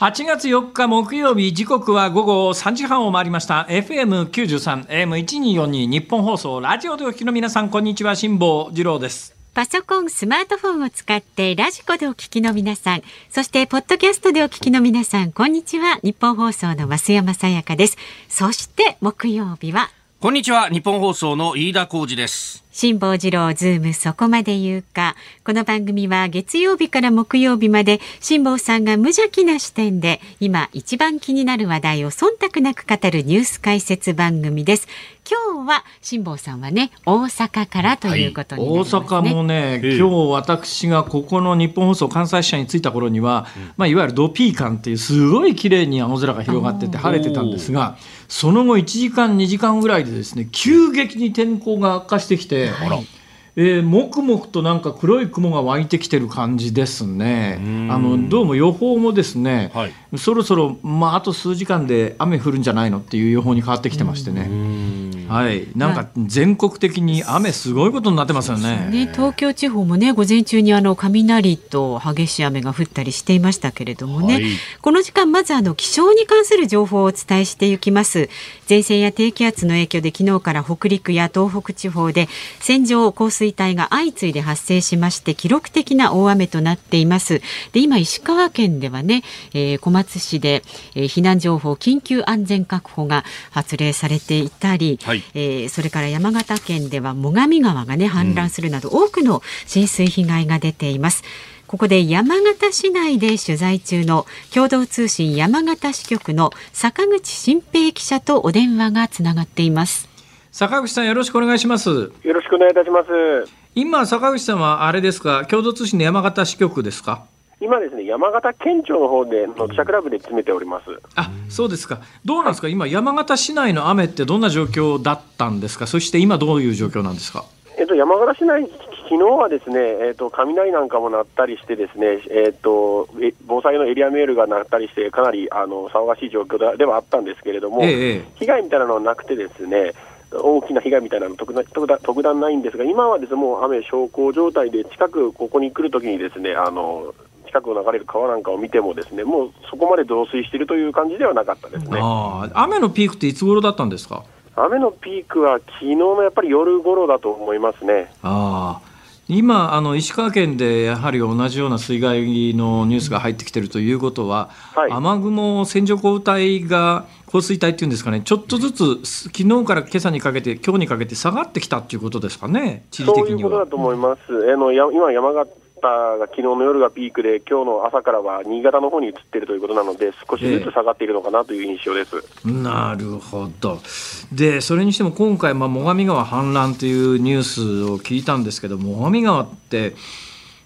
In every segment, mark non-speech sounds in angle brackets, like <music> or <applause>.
8月4日木曜日時刻は午後3時半を回りました FM93 AM1242 日本放送ラジオでお聞きの皆さんこんにちは辛坊治郎ですパソコン、スマートフォンを使ってラジコでお聞きの皆さん、そしてポッドキャストでお聞きの皆さん、こんにちは。日本放送の増山さやかです。そして木曜日はこんにちは日本放送の飯田浩二です。辛坊治郎ズームそこまで言うか。この番組は月曜日から木曜日まで辛坊さんが無邪気な視点で今一番気になる話題を忖度なく語るニュース解説番組です。今日は辛坊さんはね大阪からということになります、ね。大阪もね、今日私がここの日本放送関西支社に着いた頃には、まあ、いわゆるドピーカンっていうすごい綺麗に青空が広がってて晴れてたんですがその後1時間2時間ぐらいでですね急激に天候が悪化してきて、えー、もくもくとなんか黒い雲が湧いてきてる感じですね。あのどうも予報もですね、はいそろそろまああと数時間で雨降るんじゃないのっていう予報に変わってきてましてね。はい、なんか全国的に雨すごいことになってますよね。ね、東京地方もね午前中にあの雷と激しい雨が降ったりしていましたけれどもね、はい。この時間まずあの気象に関する情報をお伝えしていきます。前線や低気圧の影響で昨日から北陸や東北地方で線状降水帯が相次いで発生しまして記録的な大雨となっています。で今石川県ではね、えー小松市で、えー避難情報緊急安全確保が発令されていたり、はいえーそれから山形県では最上川がね氾濫するなど多くの浸水被害が出ています。ここで山形市内で取材中の共同通信山形支局の坂口新平記者とお電話がつながっています。坂口さんよろしくお願いします。よろしくお願いいたします。今坂口さんはあれですか？共同通信の山形支局ですか？今ですね、山形県庁の方での記者クラブで詰めております。あそうですか。どうなんですか、今山形市内の雨ってどんな状況だったんですか？そして今どういう状況なんですか？えっと、山形市内、昨日はですね、えっと、雷なんかも鳴ったりしてですね、えっと、え防災のエリアメールが鳴ったりして、かなりあの騒がしい状況でではあったんですけれども、ええええ。被害みたいなのはなくてですね、大きな被害みたいなの特段特段特段ないんですが、今はですね、もう雨小康状態で、近くここに来るときにですね、あの、近くを流れる川なんかを見てもですね、もうそこまで増水しているという感じではなかったですね。雨のピークっていつ頃だったんですか？雨のピークは昨日のやっぱり夜頃だと思いますね。ああ今あの石川県でやはり同じような水害のニュースが入ってきてるということは、はい雨雲線状降雨帯が降水帯っていうんですかねちょっとずつ昨日から今朝にかけて今日にかけて下がってきたっていうことですかね地理そう的にはいうことだ。と思います。あのや今山形が昨日の夜がピークで、今日の朝からは新潟の方に移っているということなので、少しずつ下がっているのかなという印象です。なるほど。で、それにしても今回、まあ、最上川氾濫というニュースを聞いたんですけど、最上川って、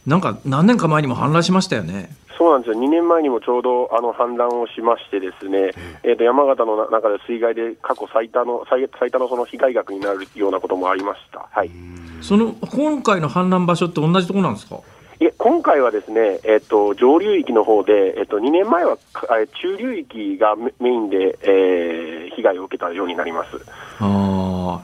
なんか何年か前にも氾濫しましたよね。そうなんですよ、2年前にもちょうどあの氾濫をしまして、ですね、えー、と山形のな中で水害で過去最多の最最多のその被害額になるようなこともありました。はいその今回の氾濫場所って同じところなんですか？いえ今回はですね、えっと上流域の方で、えっと2年前は中流域がメインで、えー被害を受けたようになります。あ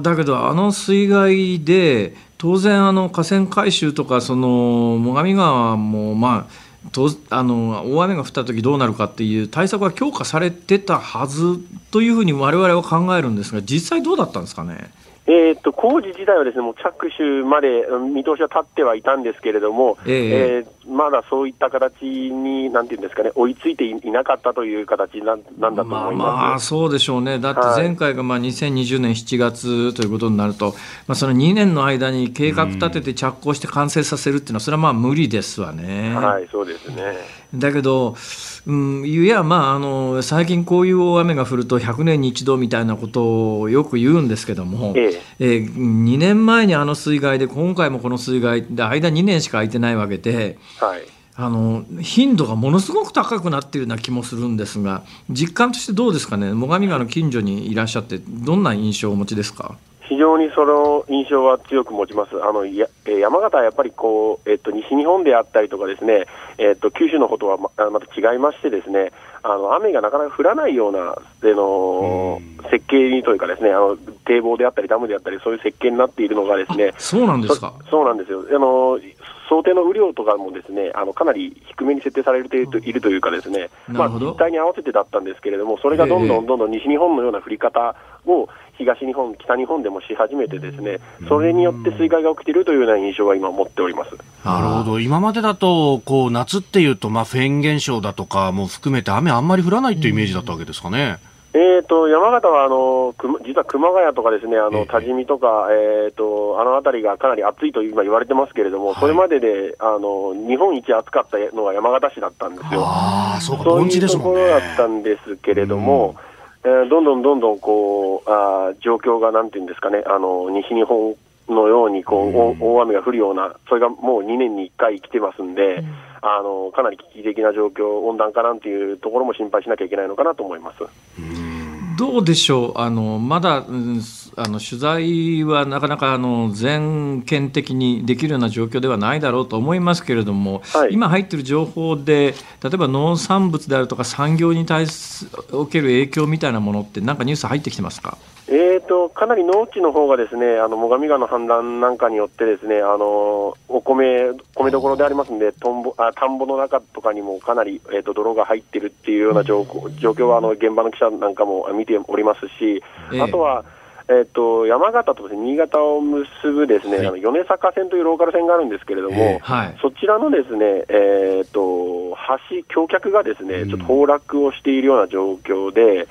だけどあの水害で当然あの河川改修とかその最上川もまあとあの大雨が降った時どうなるかっていう対策は強化されてたはずというふうに我々は考えるんですが実際どうだったんですかね？えー、と工事自体はですねもう着手までうん見通しは立ってはいたんですけれども、えええーまだそういった形に、なんていうんですかね、追いついていいなかったという形なんなんだとまあ思います。まあそうでしょうね、だって前回がまあ2020年7月ということになると、まあ、その2年の間に計画立てて着工して完成させるっていうのは、それはまあ無理ですわね。はい、そうですね。だけど、うん、いや、まああの、最近こういう大雨が降ると100年に一度みたいなことをよく言うんですけども、ええ。えー2年前にあの水害で、今回もこの水害で、間2年しか空いてないわけで、はい。あの頻度がものすごく高くなっているような気もするんですが実感としてどうですかね？最上川の近所にいらっしゃってどんな印象をお持ちですか？非常にその印象は強く持ちます。あのやえー、山形はやっぱりこう、えっと、西日本であったりとかですね、えっと、九州の方とはままた違いましてですね、あの雨がなかなか降らないような、での設計にというかですね、あの堤防であったりダムであったりそういう設計になっているのがですね、そうなんですか？そうなんですよ。あの想定の雨量とかもですねあのかなり低めに設定されているといるというか、ですね、まあ、実態に合わせてだったんですけれども、それがどんどんどんどん西日本のような降り方を東日本、北日本でもし始めて、ですねそれによって水害が起きているというような印象は今、持っております。なるほど、今までだとこう夏っていうと、まあ、フェーン現象だとかも含めて、雨あんまり降らないというイメージだったわけですかね。えーと、山形はあの実は熊谷とかですねあの多治見とか、えーと、あの辺りがかなり暑いと今言われてますけれども、はい、それまでであの日本一暑かったのは山形市だったんですよ。あそうそういうところだったんですけれども、うん、えー、どんどんどんどんこうあ状況がなんていうんですかね、あの西日本のようにこう、うん、大雨が降るような、それがもう2年に1回来てますんで、うん、あのかなり危機的な状況、温暖化なんていうところも心配しなきゃいけないのかなと思います。どうでしょう、あのまだ、うん、あの取材はなかなかあの全県的にできるような状況ではないだろうと思いますけれども、はい、今入っている情報で、例えば農産物であるとか、産業に対すおける影響みたいなものって、なんかニュース入ってきてますか？えーと、かなり農地の方がですね、あの最上川の氾濫なんかによってですね、あのお米、米どころでありますんで、とん。ぼあ田んぼの中とかにもかなり、えーと、泥が入ってるっていうような状状況はあの現場の記者なんかも見ておりますし、あとは、えーと、山形と新潟を結ぶですね、はい、あの米坂線というローカル線があるんですけれども、えーはい、そちらのですね、えーと、橋、橋脚がですね、ちょっと崩落をしているような状況で、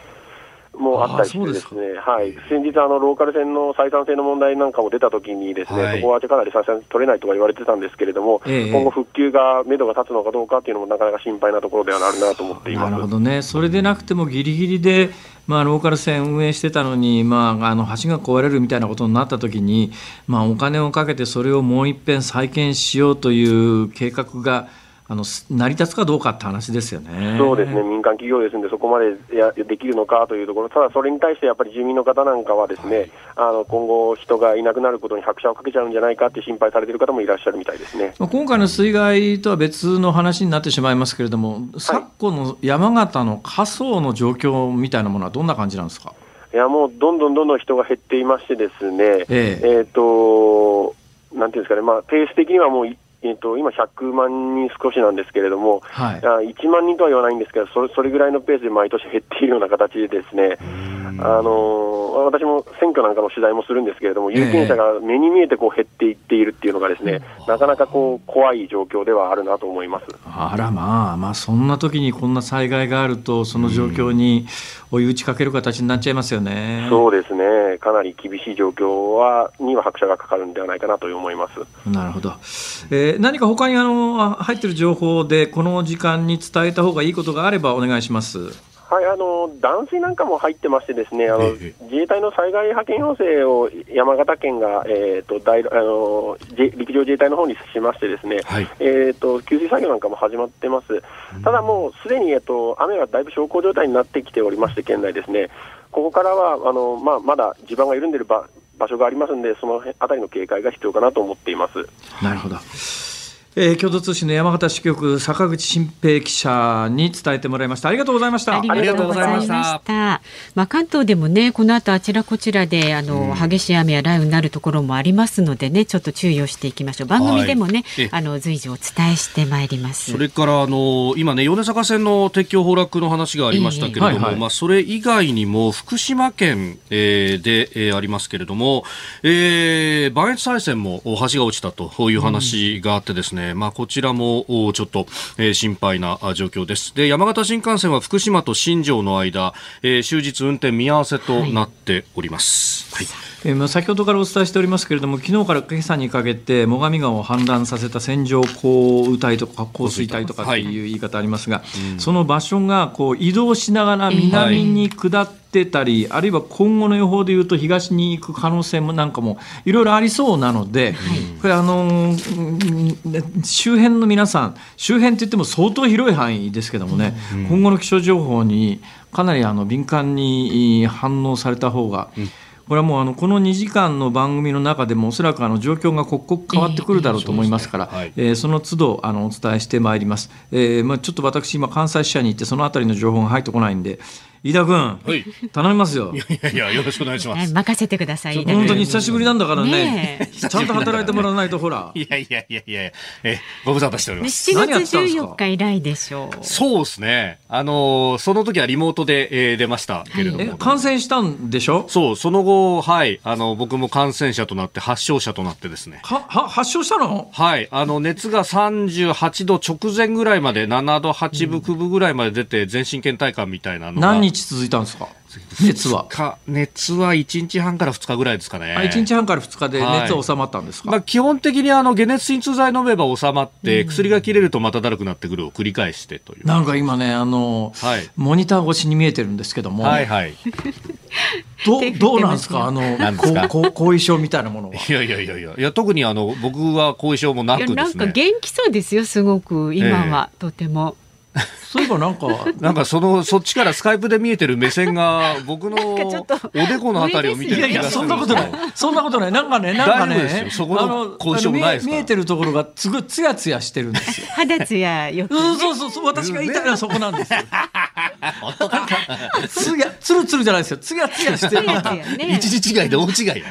もあったりしてですね、はい、先日あの、ローカル線の採算性の問題なんかも出たときにですね、はい、そこはかなり採算取れないとか言われてたんですけれども、え今後復旧が目処が立つのかどうかっていうのもなかなか心配なところではあるなと思っています。なるほどね。それでなくてもギリギリでまあ、ローカル線運営してたのに、まあ、あの橋が壊れるみたいなことになったときに、まあ、お金をかけてそれをもう一遍再建しようという計画があの成り立つかどうかって話ですよね。そうですね、民間企業ですので、そこまでやできるのかというところ、ただそれに対してやっぱり住民の方なんかは、ですね、はい、あの今後、人がいなくなることに拍車をかけちゃうんじゃないかって心配されている方もいらっしゃるみたいですね。今回の水害とは別の話になってしまいますけれども、昨今の山形の仮想の状況みたいなものは、どんな感じなんですか？いやもうどんどんどんどん人が減っていましてですね、ええ。えー、となんていうんですかね、まあ、ペース的にはもうえーと、今、100万人少しなんですけれども、はい、1万人とは言わないんですけどそれ、それぐらいのペースで毎年減っているような形で、ですねあの私も選挙なんかの取材もするんですけれども、有権者が目に見えてこう減っていっているっていうのが、ですね、えー、なかなかこう怖い状況ではあるなと思います。あらまあ、まあ、そんな時にこんな災害があると、その状況に追い打ちかける形になっちゃいますよね。そうですね、かなり厳しい状況はには拍車がかかるんではないかなと思います。なるほど、えー、何か他にあの入っている情報で、この時間に伝えた方がいいことがあればお願いします。はい、あの断水なんかも入ってまして、ですねあの自衛隊の災害派遣要請を山形県が、えーと、大あの陸上自衛隊の方にしまして、ですね、はい、えーと、給水作業なんかも始まってます、ただもうすでに、えーと、雨がだいぶ小康状態になってきておりまして、県内ですね、ここからはあの、まあ、まだ地盤が緩んでいる場場所がありますので、そのあたりの警戒が必要かなと思っています。なるほどえー、共同通信の山形支局坂口新平記者に伝えてもらいました。ありがとうございました。ありがとうございました。まあ関東でもねこの後あちらこちらであの、うん、激しい雨や雷雨になるところもありますのでねちょっと注意をしていきましょう。番組でもね、はい、あの随時お伝えしてまいります。それからあの今ね米坂線の鉄橋崩落の話がありましたけれども、えーはいはい、まあそれ以外にも福島県、えー、で、えー、ありますけれども、えー、磐越西線も橋が落ちたという話があってですね、うんまあ、こちらもちょっと、えー、心配な状況です。で、山形新幹線は福島と新庄の間、えー、終日運転見合わせとなっております。はい、はいえー、先ほどからお伝えしておりますけれども、昨日から今朝にかけて、最上川を氾濫させた線状降雨帯とか降水帯とかっていう言い方ありますが、はいうん、その場所がこう移動しながら南に下ってたり、はい、あるいは今後の予報でいうと、東に行く可能性もなんかもいろいろありそうなので、はい、これあのー、周辺の皆さん、周辺って言っても相当広い範囲ですけどもね、うん、今後の気象情報にかなりあの敏感に反応された方が、うんこれはもうあのこの2時間の番組の中でもおそらくあの状況が刻々変わってくるだろうと思いますから、ええー、その都度あのお伝えしてまいります。えーまあ、ちょっと私今関西支社に行ってそのあたりの情報が入ってこないんで飯田君、はい、頼みますよ。いやいやよろしくお願いします。任せてください。本当に久しぶりなんだからね。ねちゃんと働いてもらわないとほら。いやいやいやいやえご無沙汰しております。7月14日以来でしょう。そうですね。あのその時はリモートで、えー、出ましたけれども、はい、感染したんでしょ？そうその後はいあの僕も感染者となって発症者となってですね。はは発症したの？はいあの熱が38度直前ぐらいまで7度8分9分ぐらいまで出て全身倦怠感みたいなのが何日続いたんですか？熱は。熱は1日半から2日ぐらいですかね。あ1日半から2日で熱は収まったんですか、はい、まあ、基本的にあの解熱鎮痛剤飲めば収まって、薬が切れるとまただるくなってくるを繰り返してという。なんか今ね、あの、はい、モニター越しに見えてるんですけども、はいはい、どどうなんですか、あの後後遺症みたいなものは。いやいやいやいや、いや特にあの僕は後遺症もなく、ね、なんか元気そうですよ、すごく、今は、えー、とても。そういえばなんか、<laughs> なんかその、そっちからスカイプで見えてる目線が、僕のおでこのあたりを見てるいやいや、そんなことない。そんなことない。なんかね、<laughs> なんかね、そこの交渉ない見えてるところがつぐつやつやしてるんですよ。<laughs> 肌つやよく、ね。そうそうそう、私が言いたいのはそこなんですよ。つや、つるつるじゃないですよ。つやつやしてるな。一時違いで大違い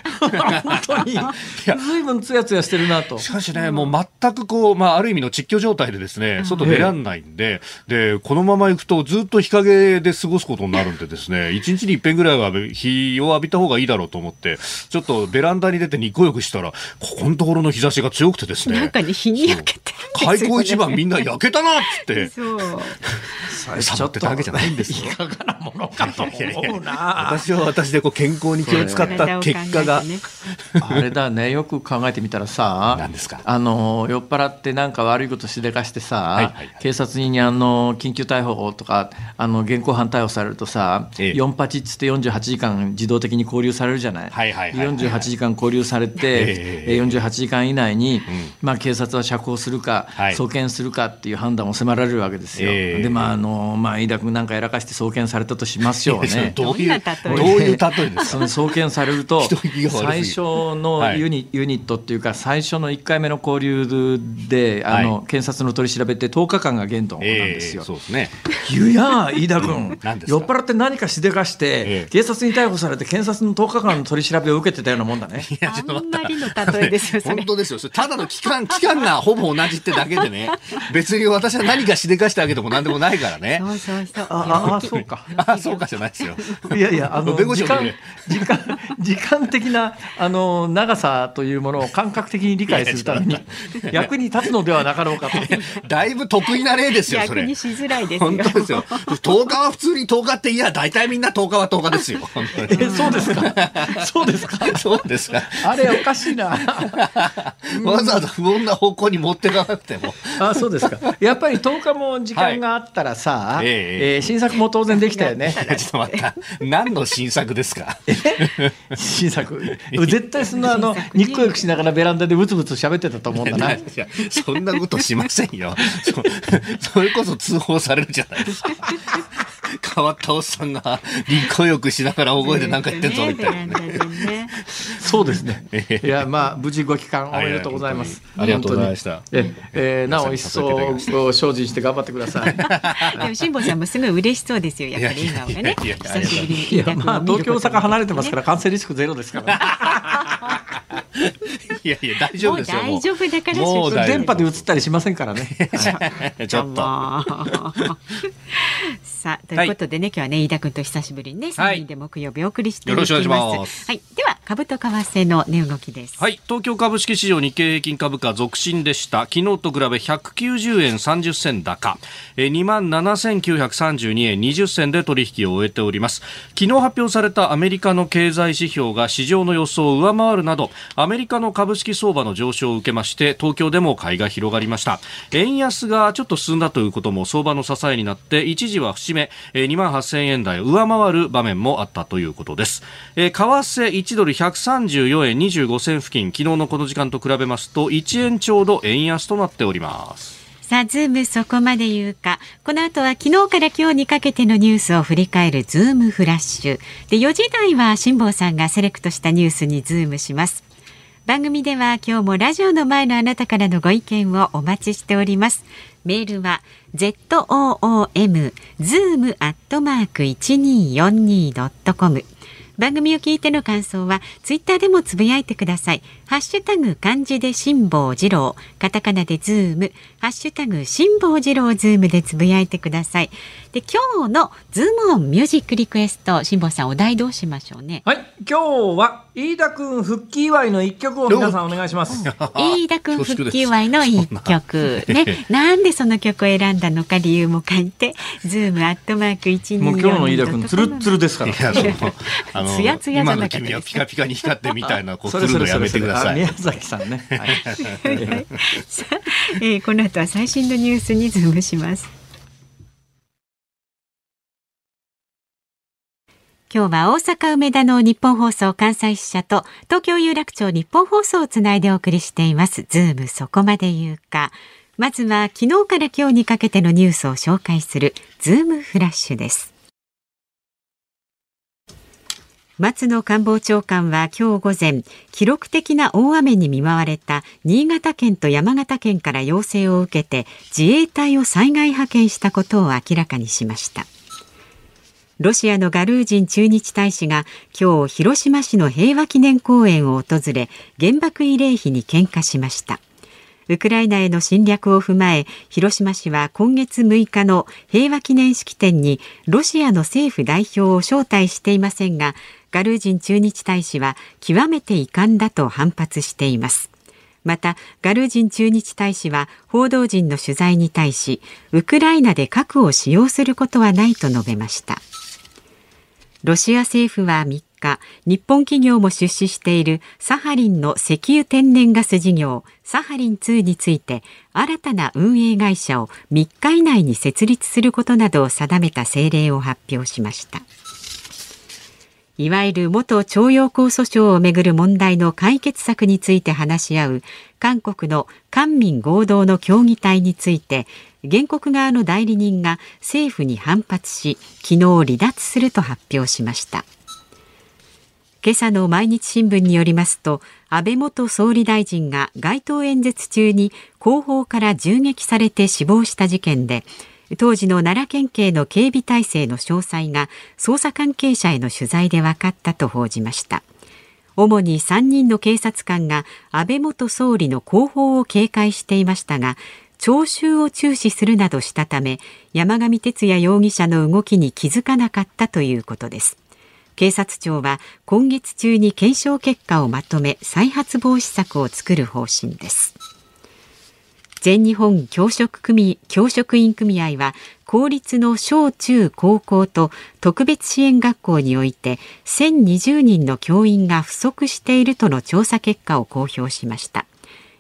本当に。ずいぶんつやつやしてるなと。しかしね、もう全くこう、まあ、ある意味の窒居状態でですね、外出らんないんで、で、このまま行くとずっと日陰で過ごすことになるんでですね、<laughs> 一日に一遍ぐらいは日を浴びた方がいいだろうと思って、ちょっとベランダに出て日光浴したら、ここのところの日差しが強くてですね。なんかに日に焼けてる開口一番みんな焼けたなっつって。そう。サボってたわけじゃないんですよ。いかがなものかと思うな。私は私でこう健康に気を使った結果が。あれだね、よく考えてみたらさ、何ですか？あの、酔っ払ってなんか悪いことしでかしてさ、警察にあの、緊急逮捕とか、あの、現行犯逮捕されるとさ、ええ、4八っつって48時間自動的に拘留されるじゃない？はいはいはい、48時間拘留されて、ええ、48時間以内に、うん、まあ警察は釈放するか、はい、送検するかっていう判断を迫られるわけですよ。え、で、まあ、あの、まあ、飯田君なんかやらかして送検されたとしますよね。<laughs> どういう、どういう例え？ですその送検されると、<laughs> 最初のユニ,、ユニットっていうか、最初の1回目の交流で、あの、はい、検察の取り調べって10日間が限度。なんですよ。そうですね。言うや飯田君、酔っ払って何かしでかして、ええ、警察に逮捕されて、検察の10日間の取り調べを受けてたようなもんだね。いやあんまりの例えですよ、本当ですよ、ただの期間期間がほぼ同じってだけでね、<laughs> 別に私は何かしでかしてあげてもなんでもないからね。そうそうそうああ、そうか。あそうかじゃないですよ。いやいや、あの、時間、時間、時間的な、あの、長さというものを感覚的に理解するために、役に立つのではなかろうかと。<laughs> だいぶ得意な例ですよ、それ。逆にしづらいですよ。本当ですよ。10日は普通に10日って、いや、大体みんな10日は10日ですよ。え、そうですか？そうですか？そうですか。あれ、おかしいな。<laughs> わざわざ不穏な方向に持ってかなくても。あ、そうですか。やっぱり10日も時間があったらさ、はい、えー、えー、新作も当然できたよね。ちょっと待った。何の新作ですか？新作。絶対そのあの日光浴しながらベランダでブツブツ喋ってたと思うんだな。いや、そんなことしませんよ。そ <laughs> れこそ通報されるじゃないですか。変わったおっさんが日光浴しながら大声で何か言ってんぞみたいな、ね、そうですね。いやまあ無事ご帰還おめでとうございます。ありがとうございました。ええー、なお一層精進して頑張ってください。でも辛坊さんもすごい嬉ししそうですよやっぱり笑顔がね。久しぶりにいやまあ東京大阪離れてますから感染リスクゼロですから。いやいや大丈夫ですよ。大丈夫だからもう電波で映ったりしませんからね。<laughs> ちょっと。さあということでね、今日はね飯田君と久しぶりにね三人で木曜日お送りしていきます。はい、では株と為替の値動きです。はい、東京株式市場日経平均株価続伸でした。昨日と比べ190円30銭高、え2万7932円20銭で取引を終えております。昨日発表されたアメリカの経済指標が市場の予想を上回るなど、アメリカの株式相場の上昇を受けまして、東京でも買いが広がりました。円安がちょっと進んだということも相場の支えになって、一時は節目、2万8000円台を上回る場面もあったということです。為替1ドル134円25銭付近昨日のこの時間と比べますと1円ちょうど円安となっておりますさあ、ズームそこまで言うか。この後は昨日から今日にかけてのニュースを振り返るズームフラッシュ。で、4時台は辛坊さんがセレクトしたニュースにズームします。番組では今日もラジオの前のあなたからのご意見をお待ちしております。メールは zoom zoom アットマーク 1242.com 番組を聞いての感想はツイッターでもつぶやいてください。ハッシュタグ漢字で辛坊治郎、カタカナでズーム、ハッシュタグ辛坊治郎ズームでつぶやいてください。で今日のズームオンミュージックリクエスト、辛坊さんお題どうしましょうね。はい、今日は飯田君復帰祝いの一曲を皆さんお願いします。飯田君復帰祝いの一曲ね、<laughs> なんでその曲を選んだのか理由も書いて、ズームアットマーク一二もう今日の飯田君つるつるですから。<laughs> あのつやつやじゃなかったピカピカに光ってみたいなこうするのやめてください。宮崎さんね。はい、<laughs> えー、この後は最新のニュースにズームします。今日は大阪梅田の日本放送関西支社と東京有楽町日本放送をつないでお送りしています。ズームそこまで言うか。まずは昨日から今日にかけてのニュースを紹介するズームフラッシュです。松野官房長官は今日午前記録的な大雨に見舞われた新潟県と山形県から要請を受けて自衛隊を災害派遣したことを明らかにしましたロシアのガルージン駐日大使が今日広島市の平和記念公園を訪れ原爆慰霊碑に献花しました。ウクライナへの侵略を踏まえ広島市は今月6日の平和記念式典にロシアの政府代表を招待していませんがガルージン駐日大使は極めて遺憾だと反発しています。またガルージン駐日大使は報道陣の取材に対しウクライナで核を使用することはないと述べました。ロシア政府は3日日本企業も出資しているサハリンの石油天然ガス事業サハリン2について新たな運営会社を3日以内に設立することなどを定めた政令を発表しました。いわゆる元徴用工訴訟をめぐる問題の解決策について話し合う韓国の官民合同の協議体について原告側の代理人が政府に反発し昨日離脱すると発表しました。今朝の毎日新聞によりますと安倍元総理大臣が街頭演説中に後方から銃撃されて死亡した事件で当時の奈良県警の警備体制の詳細が捜査関係者への取材で分かったと報じました。主に3人の警察官が安倍元総理の後方を警戒していましたが聴衆を注視するなどしたため山上徹也容疑者の動きに気づかなかったということです。警察庁は今月中に検証結果をまとめ再発防止策を作る方針です。全日本教職組教職員組合は公立の小中高校と特別支援学校において1020人の教員が不足しているとの調査結果を公表しました。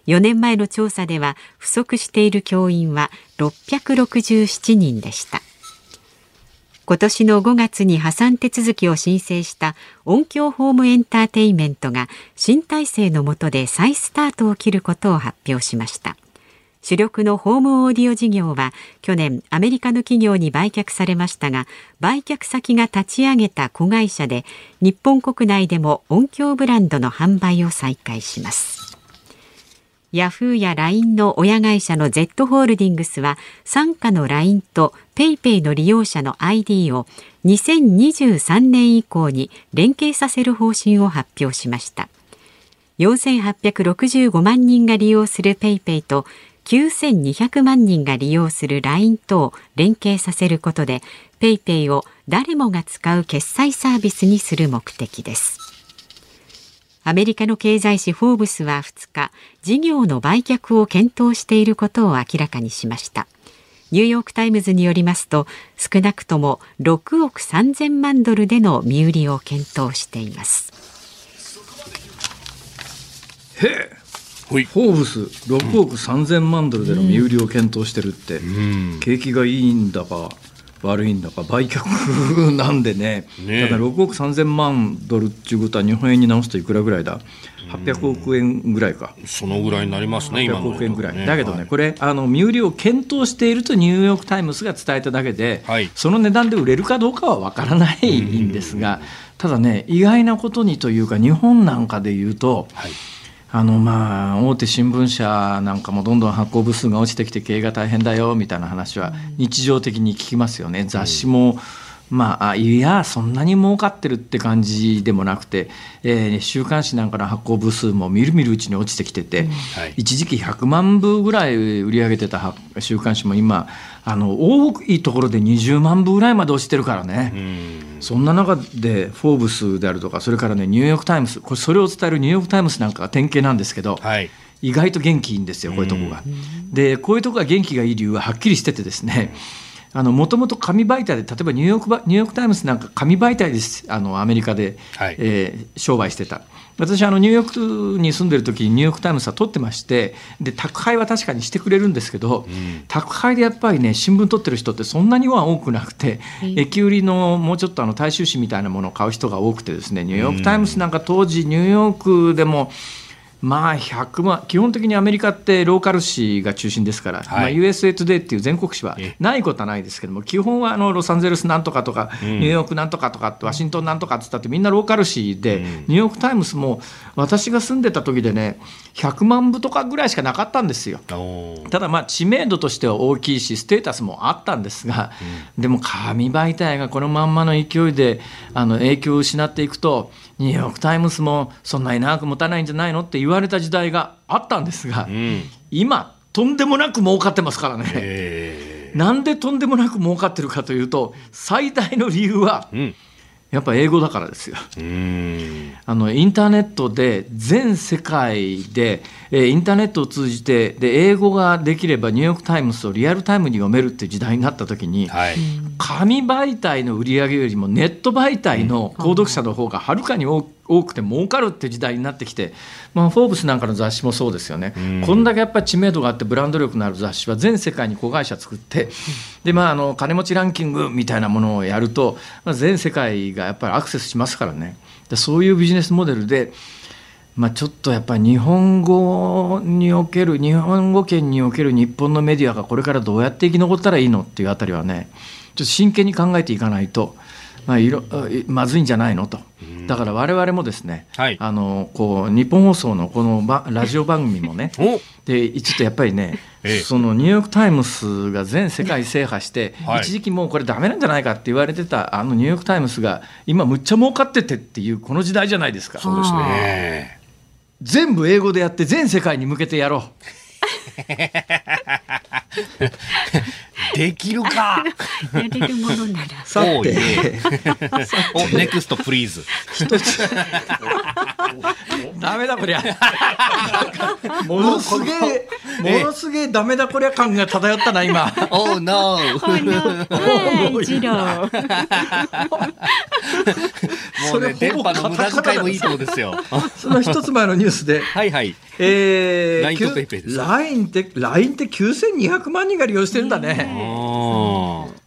4年前の調査では不足している教員は667人でした。今年の5月に破産手続きを申請した音響ホームエンターテイメントが新体制の下で再スタートを切ることを発表しました。主力のホームオーディオ事業は去年アメリカの企業に売却されましたが売却先が立ち上げた子会社で日本国内でも音響ブランドの販売を再開します。ヤフーや LINE の親会社の Z ホールディングスは傘下の LINE と PayPay の利用者の ID を2023年以降に連携させる方針を発表しました。4865万人が利用する PayPay と9200万人が利用する LINE とを連携させることで PayPay を誰もが使う決済サービスにする目的です。アメリカの経済誌フォーブスは2日事業の売却を検討していることを明らかにしました。ニューヨーク・タイムズによりますと少なくとも6億3000万ドルでの身売りを検討しています。へえ。フォーブス6億3000万ドルでの身売りを検討してるって、うん、景気がいいんだか悪いんだか売却なんでね。ねだから6億3000万ドルっていうことは日本円に直すといくらぐらいだ？800億円ぐらいか。そのぐらいになりますね、今800の億円ぐらい、ね。だけどね、はい。これあの身売りを検討しているとニューヨーク・タイムズが伝えただけで、はい。その値段で売れるかどうかは分からないんですが、ただね意外なことにというか日本なんかで言うと、はいあのまあ大手新聞社なんかもどんどん発行部数が落ちてきて経営が大変だよみたいな話は日常的に聞きますよね。雑誌も、まああいやそんなに儲かってるって感じでもなくて、えー週刊誌なんかの発行部数もみるみるうちに落ちてきてて、はい一時期100万部ぐらい売り上げてたは週刊誌も今あの多いところで20万部ぐらいまで落ちてるからね。うん。そんな中で「フォーブス」であるとかそれからねニューヨーク・タイムズこれそれを伝えるニューヨーク・タイムズなんかが典型なんですけど、はい。意外と元気いいんですよこういうとこが。でこういうとこが元気がいい理由ははっきりしててですねもともと紙媒体で例えばニューヨークバニューヨーク・タイムズなんか紙媒体です。あのアメリカで、はい。えー商売してた。私あのニューヨークに住んでる時にニューヨーク・タイムズは取ってましてで宅配は確かにしてくれるんですけど、宅配でやっぱりね新聞取ってる人ってそんなには多くなくて、駅売りのもうちょっとあの大衆紙みたいなものを買う人が多くてですねニューヨーク・タイムズなんか当時ニューヨークでもまあ100万基本的にアメリカってローカル紙が中心ですから、はい。まあ、USA Today っていう全国紙はえないことはないですけども基本はあのロサンゼルスなんとかとか、ニューヨークなんとかとかワシントンなんとかっつったってみんなローカル紙で、ニューヨーク・タイムズも私が住んでた時でね100万部とかぐらいしかなかったんですよ。ただまあ知名度としては大きいしステータスもあったんですが、でも紙媒体がこのまんまの勢いであの影響を失っていくとニューヨーク・タイムズもそんなに長く持たないんじゃないのって言われた時代があったんですが、うん。今とんでもなく儲かってますからね。え。なんでとんでもなく儲かってるかというと最大の理由はーうん。やっぱ英語だからですよ。うん。あのインターネットで全世界で、えーインターネットを通じてで英語ができればニューヨーク・タイムズをリアルタイムに読めるっていう時代になった時に、はい。紙媒体の売り上げよりもネット媒体の購読者の方がはるかに多多くて儲かるって時代になってきて、まあ、フォーブスなんかの雑誌もそうですよね、こんだけやっぱり知名度があってブランド力のある雑誌は全世界に子会社作ってで、まあ、あの金持ちランキングみたいなものをやると、まあ、全世界がやっぱりアクセスしますからね。でそういうビジネスモデルでまあ、ちょっとやっぱり日本語における日本語圏における日本のメディアがこれからどうやって生き残ったらいいのっていうあたりはねちょっと真剣に考えていかないと、まあ、いろいまずいんじゃないのと。だから我々もですね、はい。あのこう日本放送のこのばラジオ番組もね <laughs> お。でちょっとやっぱりね、ええ。そのニューヨーク・タイムズが全世界制覇して、はい。一時期もうこれダメなんじゃないかって言われてたあのニューヨーク・タイムズが今むっちゃ儲かっててっていうこの時代じゃないですか。そうですね。全部英語でやって全世界に向けてやろ <laughs> できるか。<laughs> やれるものなら。て、おネクストプリーズ一つ。ダメだこりゃ。ものすげえ、ものすげえダメだこりゃ感が漂ったな今。Oh no は <laughs> い、次郎。もうね電波の無駄遣いもいいとこですよ。その一つ前のニュースで、はいはい。えー、LINE と PayPay です。ラインって LINE って9200万人が利用してるんだあ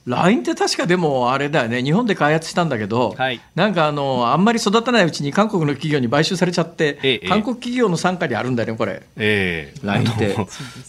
LINE って確かでもあれだよね。日本で開発したんだけど、はい。なんかあのあんまり育たないうちに韓国の企業に買収されちゃって、ええ韓国企業の傘下にあるんだよねこれ。ええ。LINE って。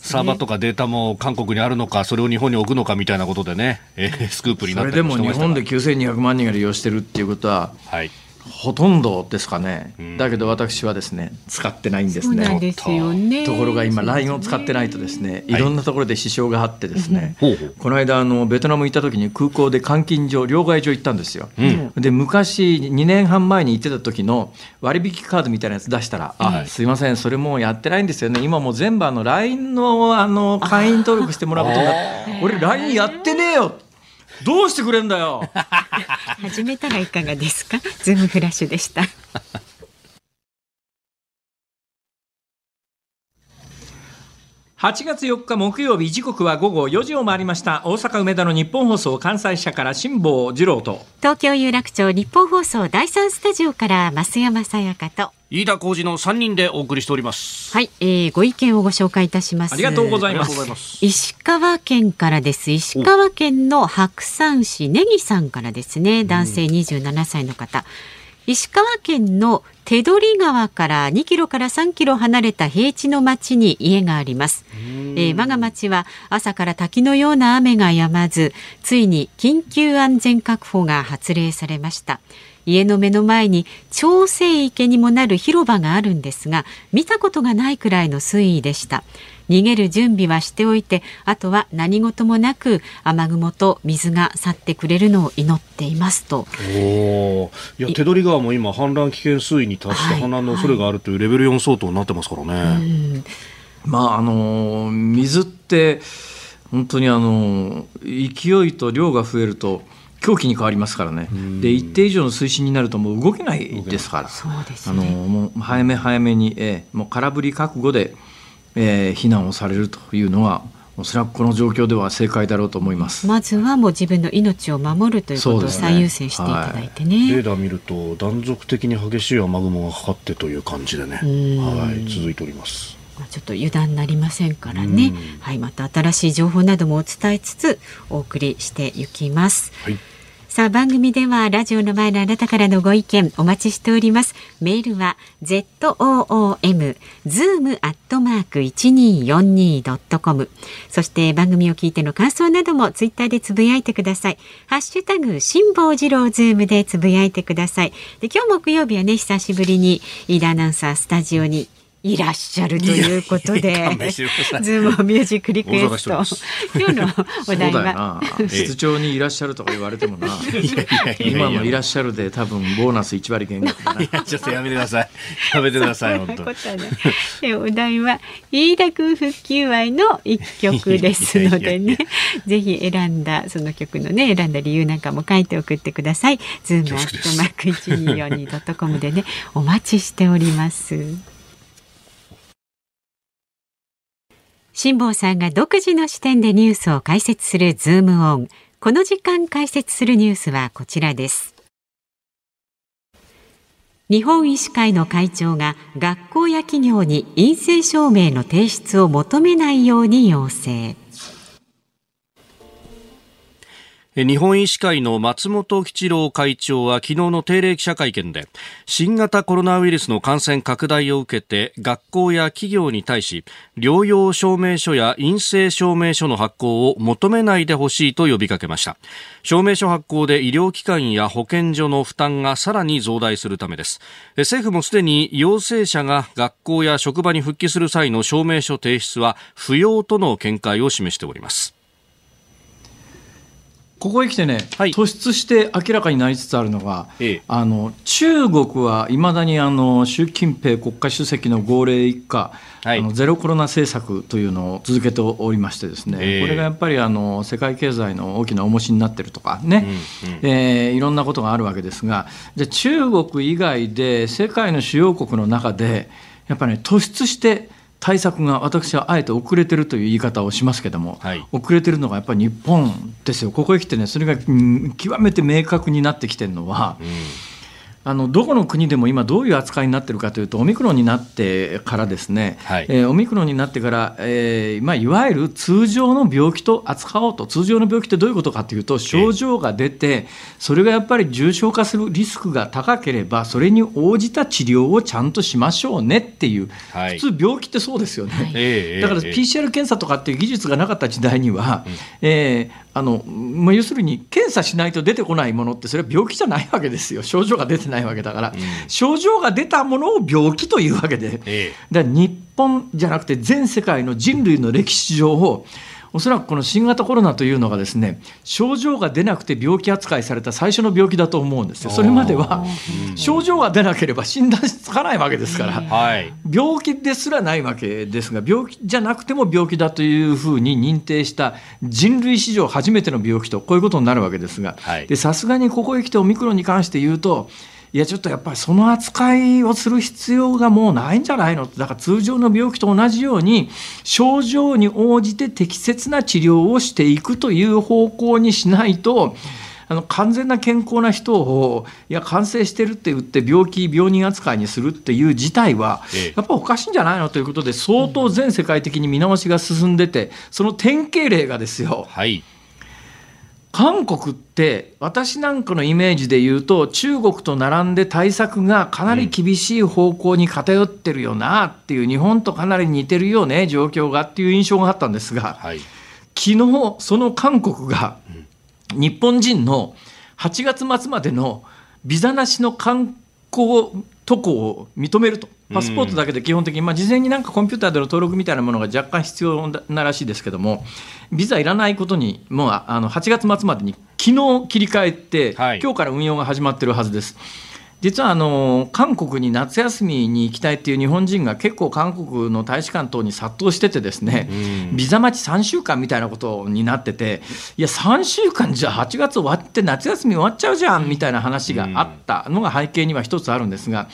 サーバーとかデータも韓国にあるのかそれを日本に置くのかみたいなことでね、ええスクープになそったりれでも日本で9200万人が利用してるっていうことははいほとんどですかね、ん。だけど私はですね使ってないんですね。ですよね。ところが今 LINE を使ってないとですねいはいろんなところで支障があってですね、ほうほう。この間あのベトナム行った時に空港で監禁所両替所行ったんですよ。うん。で昔2年半前に行ってた時の割引カードみたいなやつ出したら「あはい。すいませんそれもうやってないんですよね。今もう全部あの LINE のあの会員登録してもらうことになって俺 LINE やってねえよどうしてくれんだよ <laughs> 始めたらいかがですか？ズームフラッシュでした。8月4日木曜日時刻は午後4時を回りました。大阪梅田の日本放送関西社から辛坊治郎と。東京有楽町日本放送第三スタジオから増山さやかと。飯田浩二の3人でお送りしております。はい、えー、ご意見をご紹介いたします。ありがとうございます。石川県からです。石川県の白山市根木さんからですね。男性27歳の方、石川県の手取川から2キロから3キロ離れた平地の町に家があります、えー、我が町は朝から滝のような雨が止まずついに緊急安全確保が発令されました。家の目の前に調整池にもなる広場があるんですが見たことがないくらいの水位でした逃げる準備はしておいてあとは何事もなく雨雲と水が去ってくれるのを祈っていますと。おいや手取川も今氾濫危険水位に達して氾濫の恐れがあるというレベル4相当になってますからね、はいまああの水って本当にあの勢いと量が増えると狂気に変わりますからね、で一定以上の水深になるともう動けないですから、あのもう早め早めに、えー、もう空振り覚悟で、えー、避難をされるというのはおそらくこの状況では正解だろうと思います。まずはもう自分の命を守るということを最優先していただいてね、ねはい、レーダー見ると断続的に激しい雨雲がかかってという感じでね、はい、続いております。ちょっと油断なりませんからね、はい、また新しい情報などもお伝えつつお送りしていきます。はいさあ番組ではラジオの前のあなたからのご意見お待ちしております。メールは zoom zoom アットマーク 1242.com そして番組を聞いての感想などもツイッターでつぶやいてください。ハッシュタグ辛坊治郎ズームでつぶやいてください。で今日木曜日はね久しぶりに飯田アナウンサースタジオにいらっしゃるということで、ズームミュージックリクエスト。今日のお題は。室長にいらっしゃるとか言われてもな。<laughs> 今のいらっしゃるで多分ボーナス1割減額いや、ちょっとやめてください。やめてください、本当。<laughs> お題は、飯田君復帰祝いの一曲ですのでね、ぜひ選んだ、その曲のね、選んだ理由なんかも書いて送ってください。ズームアットマーク 1242.com でね、お待ちしております。辛坊さんが独自の視点でニュースを解説するズームオン。この時間解説するニュースはこちらです。日本医師会の会長が学校や企業に陰性証明の提出を求めないように要請。日本医師会の松本吉郎会長は昨日の定例記者会見で新型コロナウイルスの感染拡大を受けて学校や企業に対し療養証明書や陰性証明書の発行を求めないでほしいと呼びかけました。証明書発行で医療機関や保健所の負担がさらに増大するためです。政府もすでに陽性者が学校や職場に復帰する際の証明書提出は不要との見解を示しております。ここへ来てね、はい、突出して明らかになりつつあるのが、ええ、あの中国はいまだにあの習近平国家主席の号令一家、はい、あのゼロコロナ政策というのを続けておりましてですね、え、これがやっぱりあの世界経済の大きな重しになっているとかね、うんうん、えー、いろんなことがあるわけですがじゃ中国以外で世界の主要国の中でやっぱり、ね、突出して対策が私はあえて遅れてるという言い方をしますけども、はい、遅れてるのがやっぱり日本ですよ、ここへ来てね、それが極めて明確になってきてるのは、うんあのどこの国でも今どういう扱いになっているかというとオミクロンになってからですね、はい、えー、オミクロンになってから、えーまあ、いわゆる通常の病気と扱おうと通常の病気ってどういうことかというと症状が出てそれがやっぱり重症化するリスクが高ければそれに応じた治療をちゃんとしましょうねっていう、はい、普通病気ってそうですよね、はい、だから PCR 検査とかっていう技術がなかった時代には、うん、えーあのまあ、要するに検査しないと出てこないものってそれは病気じゃないわけですよ。症状が出てないわけだから、うん、症状が出たものを病気というわけで、ええ、だ日本じゃなくて全世界の人類の歴史上をおそらくこの新型コロナというのがですね症状が出なくて病気扱いされた最初の病気だと思うんですよ。それまでは症状が出なければ診断つかないわけですから、病気ですらないわけですが病気じゃなくても病気だというふうに認定した人類史上初めての病気とこういうことになるわけですが。さすがにここへ来てオミクロンに関して言うといやちょっとやっぱりその扱いをする必要がもうないんじゃないの？だから通常の病気と同じように症状に応じて適切な治療をしていくという方向にしないとあの完全な健康な人をいや感染してるって言って病気病人扱いにするっていう事態はやっぱおかしいんじゃないの？ということで相当全世界的に見直しが進んでてその典型例がですよ、はい韓国って私なんかのイメージで言うと中国と並んで対策がかなり厳しい方向に偏ってるよなっていう、日本とかなり似てるよね状況がっていう印象があったんですが、はい昨日その韓国が日本人の8月末までのビザなしの観光渡航を認めると。パスポートだけで基本的に、まあ、事前になんかコンピューターでの登録みたいなものが若干必要ならしいですけども、ビザいらないことに、もうあの8月末までに昨日切り替えて、はい今日から運用が始まってるはずです。実はあの韓国に夏休みに行きたいっていう日本人が結構韓国の大使館等に殺到しててですね、ビザ待ち3週間みたいなことになってていや3週間じゃ8月終わって夏休み終わっちゃうじゃんみたいな話があったのが背景には一つあるんですが。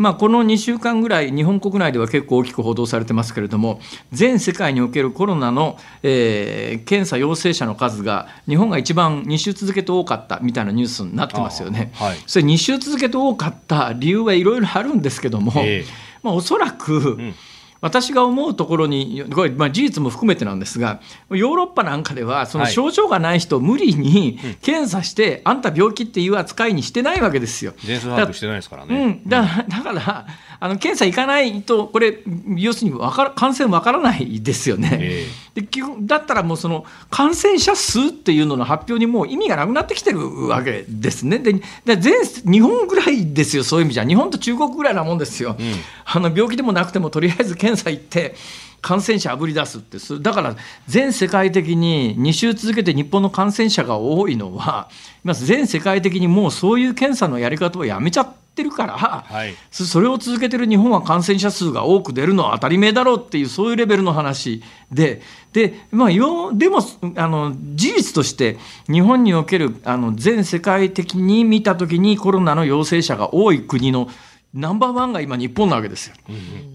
まあ、この2週間ぐらい、日本国内では結構大きく報道されてますけれども、全世界におけるコロナの、えー検査陽性者の数が、日本が一番2週続けて多かったみたいなニュースになってますよね。はい。それ2週続けて多かった理由はいろいろあるんですけども、ええ。まあ、おそらく、私が思うところに、これ、まあ、事実も含めてなんですが、ヨーロッパなんかでは、そのはい症状がない人を無理に検査して、あんた病気っていう扱いにしてないわけですよ。全数把握してないですからね。うん、だだから、あの検査行かないと、これ、要するにわから感染わからないですよね。えで基本だったらもうその感染者数っていうのの発表にもう意味がなくなってきてるわけですね。でで全日本ぐらいですよ、そういう意味じゃ。日本と中国ぐらいなもんですよ。あの病気でもなくても、とりあえず検査行って、感染者あぶり出すってす、だから全世界的に2週続けて日本の感染者が多いのは、今全世界的にもうそういう検査のやり方をやめちゃってるから、はい。そそれを続けてる日本は感染者数が多く出るのは当たり前だろうっていうそういうレベルの話で。で,、まあ、よでもあの事実として日本におけるあの全世界的に見た時にコロナの陽性者が多い国のナンバーワンが今日本なわけですよ。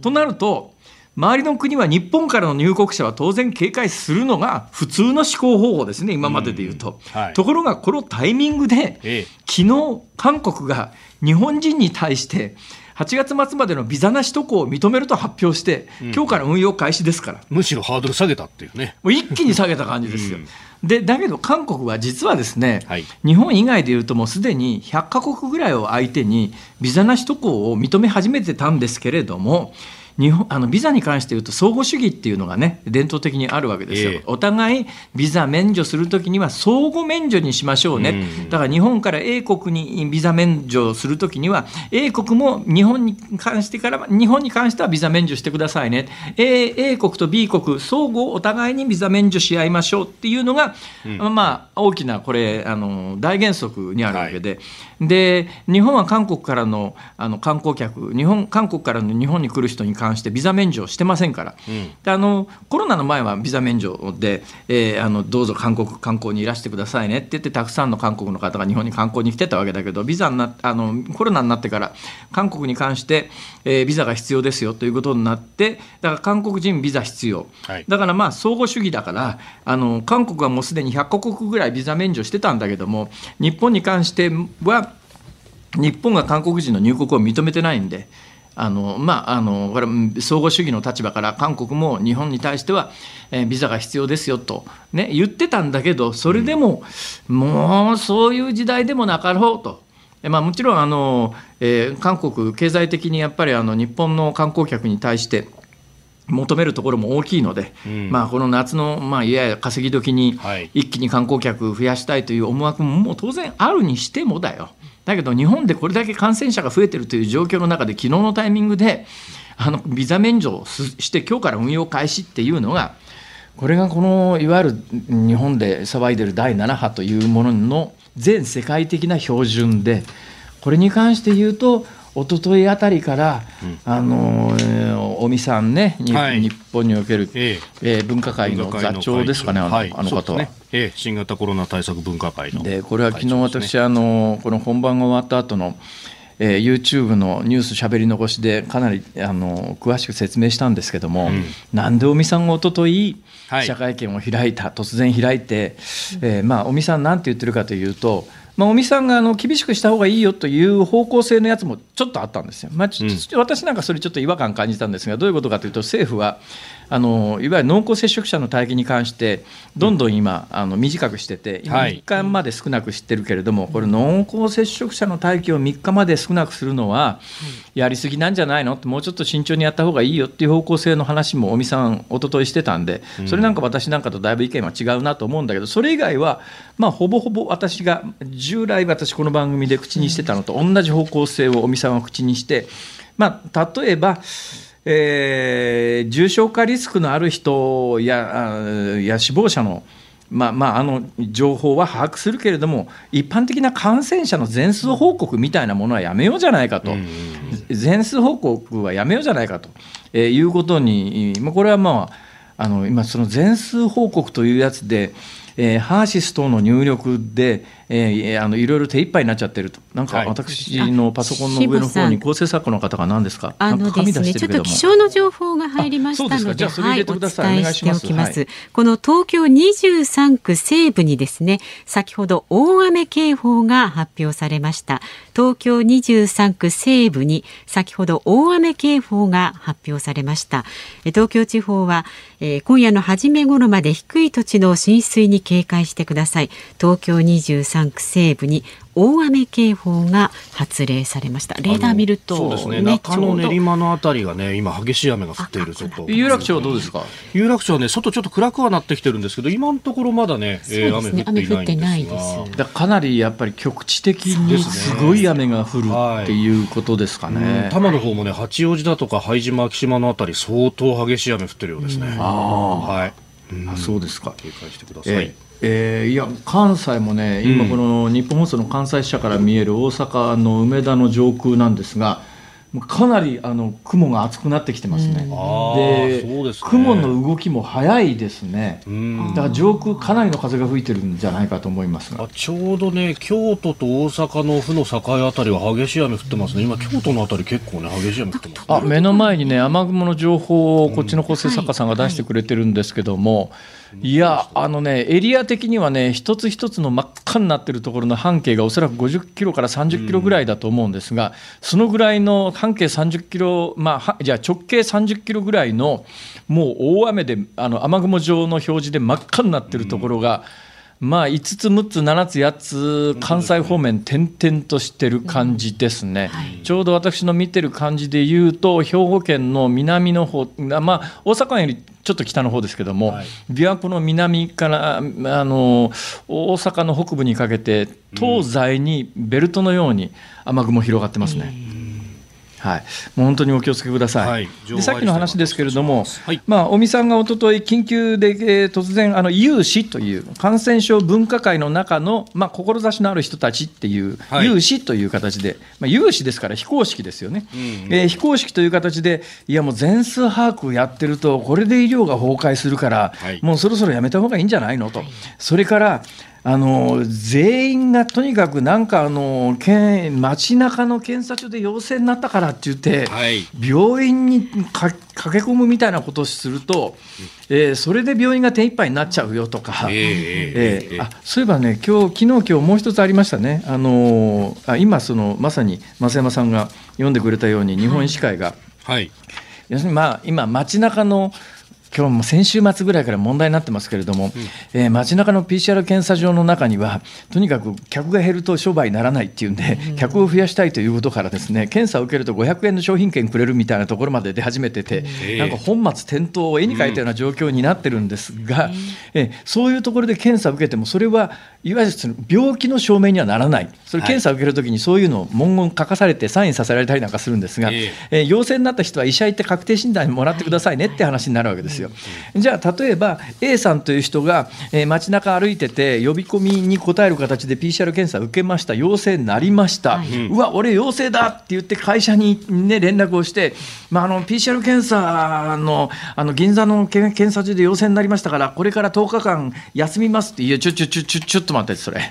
となると周りの国は日本からの入国者は当然警戒するのが普通の思考方法ですね今までで言うと。うん。はい。ところがこのタイミングで、ええ。昨日韓国が日本人に対して8月末までのビザなし渡航を認めると発表して、今日から運用開始ですから、むしろハードル下げたっていうね。もう一気に下げた感じですよ。でだけど韓国は実はですね、はい。日本以外でいうともうすでに100カ国ぐらいを相手にビザなし渡航を認め始めてたんですけれども日本あのビザに関して言うと相互主義っていうのがね伝統的にあるわけですよ、ええ。お互いビザ免除するときには相互免除にしましょうね、うんだから日本から A 国にビザ免除するときには A 国も日本に関してから日本に関してはビザ免除してくださいね。A, A 国と B 国相互お互いにビザ免除し合いましょうっていうのが、まあ大きなこれあの大原則にあるわけで、で日本は韓国からのあの観光客日本韓国からの日本に来る人に関してビザ免除してませんから、であのコロナの前はビザ免除で、えーあのどうぞ韓国観光にいらしてくださいねって言ってたくさんの韓国の方が日本に観光に来てたわけだけどビザになあのコロナになってから韓国に関して、えービザが必要ですよということになってだから韓国人ビザ必要、はい。だからまあ相互主義だからあの韓国はもうすでに100カ国ぐらいビザ免除してたんだけども日本に関しては日本が韓国人の入国を認めてないんで。あのまあ、あのこれうん相互主義の立場から韓国も日本に対しては、えービザが必要ですよと、ね、言ってたんだけどそれでも、もうそういう時代でもなかろうと。えまあ、もちろんあの、えー韓国経済的にやっぱりあの日本の観光客に対して求めるところも大きいので、うんまあ、この夏の、まあ、いわゆる稼ぎ時にはい一気に観光客増やしたいという思惑ももう当然あるにしてもだよ。だけど日本でこれだけ感染者が増えてるという状況の中で昨日のタイミングであのビザ免除をして今日から運用開始っていうのがこれがこのいわゆる日本で騒いでる第7波というものの全世界的な標準でこれに関して言うと一昨日あたりから、あのえー尾身さんね、にはい。日本における、ええ。ー分科会の座長ですかね、あの,、はい。あの方は。ね。ええ新型コロナ対策分科会の。でこれは昨日私、あのこの本番が終わった後の、えー、YouTube のニュースしゃべり残しでかなりあの詳しく説明したんですけども、うん、なんで尾身さんがおととい。記者会見を開いた、はい、突然開いて、えーまあ、尾身さんなんて言ってるかというとまあ、尾身さんがあの厳しくした方がいいよという方向性のやつもちょっとあったんですよ、まあ、私なんかそれちょっと違和感感じたんですがどういうことかというと政府はあのいわゆる濃厚接触者の待機に関してどんどん今、あの短くしてて今3日まで少なくしてるけれども、これ濃厚接触者の待機を3日まで少なくするのはやりすぎなんじゃないの？ってもうちょっと慎重にやった方がいいよっていう方向性の話も尾身さん一昨日してたんでそれなんか私なんかとだいぶ意見は違うなと思うんだけどそれ以外はまあほぼほぼ私が従来私この番組で口にしてたのと同じ方向性を尾身さんは口にしてまあ例えばえー、重症化リスクのある人やや死亡者のまあまあ、あの情報は把握するけれども一般的な感染者の全数報告みたいなものはやめようじゃないかと、全数報告はやめようじゃないかと、えー、いうことにこれはまああの今その全数報告というやつでえー、ハーシス等の入力で、えー、あのいろいろ手一杯になっちゃってると、なんか私のパソコンの上の方に構成作家の方が何ですか、あのですね、ちょっと気象の情報が入りましたので、はい、お伝えしておきます。この東京23区西部にですね、先ほど大雨警報が発表されました。東京23区西部に先ほど大雨警報が発表されました。東京地方は、えー、今夜の初め頃まで低い土地の浸水に警戒してください。東京23区西部に大雨警報が発令されました。レーダー見ると、そうですね。中野練馬のあたりがね今激しい雨が降っているちょっと有楽町はどうですか。有楽町はね外ちょっと暗くはなってきてるんですけど今のところまだね、えー、ね、雨降ってないんですだかなりやっぱり局地的にすごい雨が降るっていうことですかね、多摩の方もね八王子だとか拝島昭島のあたり相当激しい雨降ってるようですね、ああはい。あそうですか。警戒してください、えーえー、いや関西もね、今、この日本放送の関西支社から見える大阪の梅田の上空なんですが、かなりあの雲が厚くなってきてますね。で、ね、雲の動きも速いですね。だから上空かなりの風が吹いてるんじゃないかと思いますが。ちょうどね京都と大阪の府の境あたりは激しい雨降ってますね。今京都のあたり結構ね激しい雨降ってます、ね、あ目の前にね雨雲の情報をこっちの構成作家さんが出してくれてるんですけども。はいはいやあのねエリア的にはね一つ一つの真っ赤になってるところの半径がおそらく50キロから30キロぐらいだと思うんですが、うん、そのぐらいの半径30キロ、まあ、じゃあ直径30キロぐらいのもう大雨であの雨雲状の表示で真っ赤になってるところが、うん、まあ5つ6つ7つ8つ関西方面点々としてる感じですね、うん。はい、ちょうど私の見てる感じで言うと兵庫県の南の方まあ大阪よりちょっと北の方ですけども、はい、琵琶湖の南からあの大阪の北部にかけて東西にベルトのように雨雲広がってますね。うんはい、もう本当にお気をつけください。はい、でさっきの話ですけれども、はい、まあ、尾身さんがおととい、緊急で、えー、突然、あの有志という感染症分科会の中の、まあ、志のある人たちっていう、はい、有志という形で、まあ、有志ですから非公式ですよね、うん。うん、えー、非公式という形で、いや、もう全数把握やってると、これで医療が崩壊するから、もうそろそろやめた方がいいんじゃないのと。それからあの全員がとにかくなんかあの街中の検査所で陽性になったからって言って、はい、病院に駆け込むみたいなことをすると、えー、それで病院が手一杯になっちゃうよとか、えー、あそういえばね今日昨日今日もう一つありましたね。あのあ今そのまさに増山さんが読んでくれたように日本医師会が、はい、要するにまあ今街中の今日も先週末ぐらいから問題になってますけれども、うん、えー、街中の PCR 検査場の中には、とにかく客が減ると商売にならないっていうんで、うん、客を増やしたいということから、ですね検査を受けると500円の商品券くれるみたいなところまで出始めてて、なんか本末転倒を絵に描いたような状況になってるんですが、えー、そういうところで検査を受けても、それはいわゆる病気の証明にはならない、それ検査を受けるときにそういうのを文言書かされて、サインさせられたりなんかするんですが、えー、陽性になった人は医者行って確定診断もらってくださいねって話になるわけですよ。よ。じゃあ例えば A さんという人が、えー、街中歩いてて呼び込みに答える形で PCR 検査受けました。陽性になりました、はい、うわ俺陽性だって言って会社に、ね、連絡をして、まあ、あの PCR 検査のあの銀座の検査所で陽性になりましたからこれから10日間休みますっていやちょちょちょちょちょっと待ってそれ。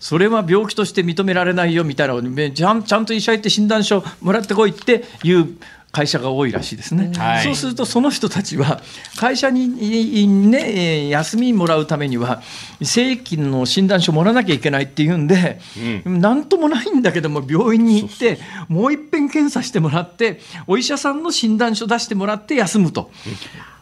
それは病気として認められないよみたいな。ちゃんちゃんと医者行って診断書もらってこいっていう会社が多いらしいですね、はい、そうするとその人たちは会社に、ね、休みもらうためには正規の診断書もらわなきゃいけないっていうんで、うん、なんともないんだけども病院に行ってもういっぺん検査してもらってお医者さんの診断書出してもらって休むと。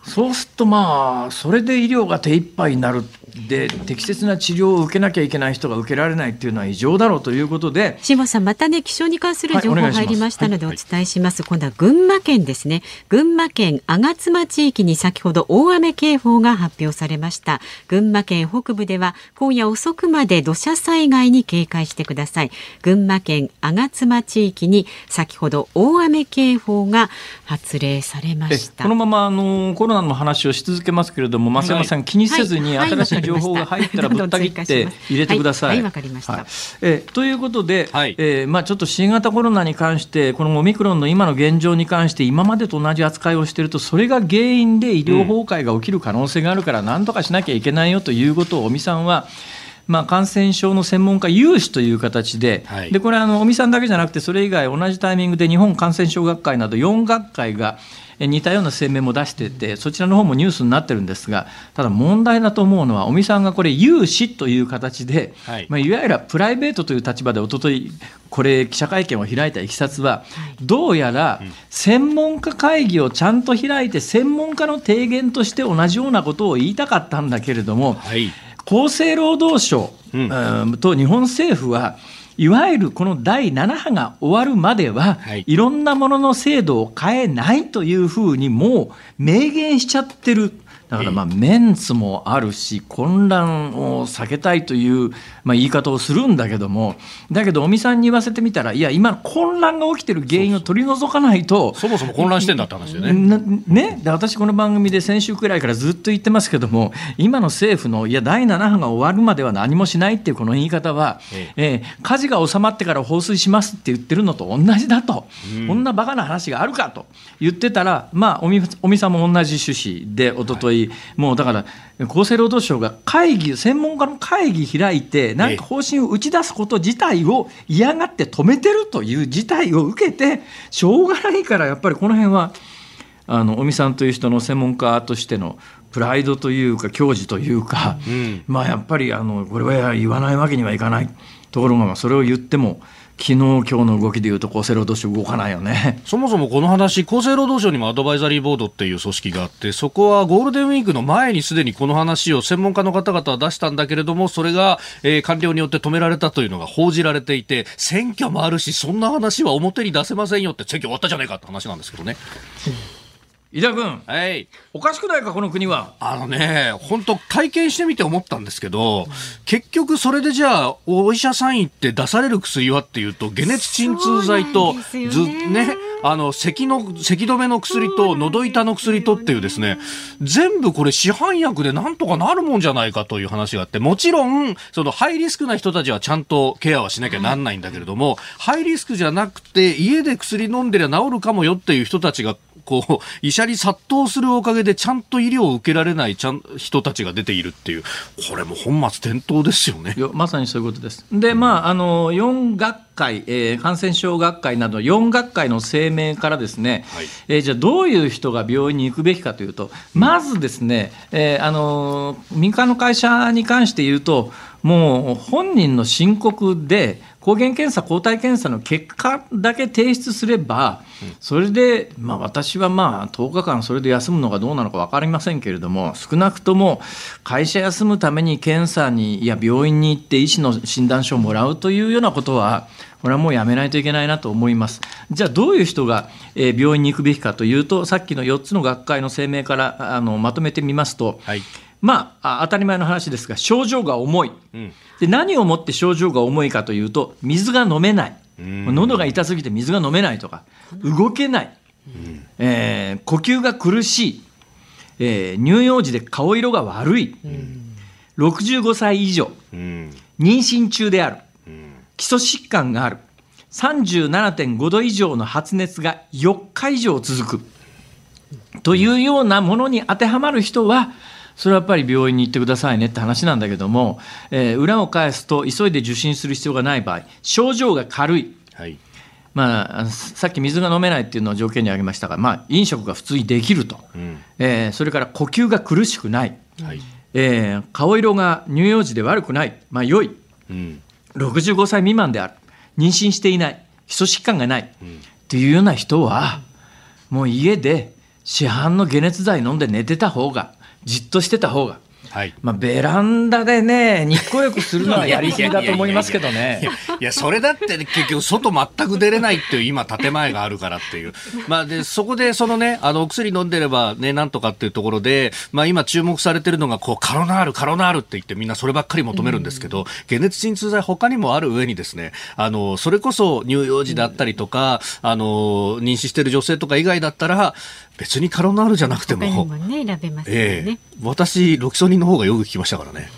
そうするとまあそれで医療が手一杯になるで適切な治療を受けなきゃいけない人が受けられないっていうのは異常だろうということで。島さんまたね気象に関する情報入りましたのでお伝えします。はい、今度は群馬県ですね。群馬県吾妻地域に先ほど大雨警報が発表されました。群馬県北部では今夜遅くまで土砂災害に警戒してください。群馬県吾妻地域に先ほど大雨警報が発令されました。このままあのコロナの話をし続けますけれども増山さん、気にせずに新しい情報が入ったらぶった切って入れてください。わ、かりました。えということで、はい、えー、まあ、ちょっと新型コロナに関して、このオミクロンの今の現状に関して、今までと同じ扱いをしていると、それが原因で医療崩壊が起きる可能性があるから、なんとかしなきゃいけないよということを尾身さんは、まあ、感染症の専門家有志という形で、はい、でこれはあの尾身さんだけじゃなくて、それ以外、同じタイミングで日本感染症学会など4学会が、似たような声明も出しててそちらの方もニュースになってるんですがただ問題だと思うのは尾身さんがこれ有志という形で、はい、まあ、いわゆるプライベートという立場でおとといこれ記者会見を開いたいきさつは、どうやら専門家会議をちゃんと開いて専門家の提言として同じようなことを言いたかったんだけれども、はい、厚生労働省、うん、と日本政府はいわゆるこの第7波が終わるまでは、はい、いろんなものの制度を変えないというふうにもう明言しちゃってる。だからまあメンツもあるし混乱を避けたいというまあ言い方をするんだけどもだけど尾身さんに言わせてみたらいや今混乱が起きてる原因を取り除かないとそもそも混乱してんだって話だよね。ねで私この番組で先週くらいからずっと言ってますけども今の政府のいや第7波が終わるまでは何もしないっていうこの言い方は、ええ。えー、火事が収まってから放水しますって言ってるのと同じだと、うん、こんなバカな話があるかと言ってたらまあ尾身さんも同じ趣旨でおととい。もうだから厚生労働省が会議専門家の会議開いてなんか方針を打ち出すこと自体を嫌がって止めてるという事態を受けてしょうがないからやっぱりこの辺はあの尾身さんという人の専門家としてのプライドというか矜持というか、うん、まあやっぱりあのこれは言わないわけにはいかないところがそれを言っても昨日今日の動きでいうと厚生労働省動かないよねそもそもこの話厚生労働省にもアドバイザリーボードっていう組織があってそこはゴールデンウィークの前にすでにこの話を専門家の方々は出したんだけれどもそれが、えー、官僚によって止められたというのが報じられていて選挙もあるしそんな話は表に出せませんよって選挙終わったじゃないかって話なんですけどね。井田君、はい、おかしくないか、この国は？あのね、本当会見してみて思ったんですけど、結局それでじゃあ、お医者さん行って出される薬はっていうと、解熱鎮痛剤と、ず、ね、あの、咳の、咳止めの薬と、喉痛の薬とっていうですね、全部これ市販薬でなんとかなるもんじゃないかという話があって、もちろん、そのハイリスクな人たちはちゃんとケアはしなきゃなんないんだけれども、ハイリスクじゃなくて、家で薬飲んでりゃ治るかもよっていう人たちがこう、医者に殺到するおかげでちゃんと医療を受けられないちゃん人たちが出ているっていう、これも本末転倒ですよね。まさにそういうことです。で、まあ、あの、4学会、えー、感染症学会など4学会の声明からですね、はい、えー、じゃあどういう人が病院に行くべきかというと、まずですね、えー、あの民間の会社に関して言うと、もう本人の申告で抗原検査、抗体検査の結果だけ提出すれば、それで、まあ、私はまあ10日間それで休むのがどうなのか分かりませんけれども、少なくとも会社休むために検査に、いや、病院に行って医師の診断書をもらうというようなことは、これはもうやめないといけないなと思います。じゃあ、どういう人が病院に行くべきかというと、さっきの4つの学会の声明からあのまとめてみますと、はいまあ、当たり前の話ですが、症状が重い、うん、で何をもって症状が重いかというと、水が飲めない、喉が痛すぎて水が飲めないとか、動けない、えー、呼吸が苦しい、えー乳幼児で顔色が悪い、65歳以上。うん。妊娠中である。うん。基礎疾患がある。37.5度以上の発熱が4日以上続く。というようなものに当てはまる人はそれはやっぱり病院に行ってくださいねって話なんだけども、えー裏を返すと急いで受診する必要がない場合症状が軽い。はい。まあ、さっき水が飲めないっていうのを条件に挙げましたが、まあ、飲食が普通にできると、うん。えーそれから呼吸が苦しくない、はい。えー顔色が乳幼児で悪くない、まあ、良い。うん。65歳未満である。妊娠していない。基礎疾患がない、っていうような人はもう家で市販の解熱剤飲んで寝てた方がじっとしてた方がはいまあ、ベランダでね日光浴するのはやりすぎだと思いますけどね。いや、それだってね結局外全く出れないっていう今建前があるからっていう。まあで、そこでそのね、あの、お薬飲んでればね、なんとかっていうところで、まあ今注目されてるのが、こう、カロナール、カロナールって言ってみんなそればっかり求めるんですけど、解熱鎮痛剤他にもある上にですね、あの、それこそ乳幼児だったりとか、あの、妊娠してる女性とか以外だったら、別にカロナールじゃなくても、もね選べますよええね。私、ロキソニンの方がよく効きましたからね。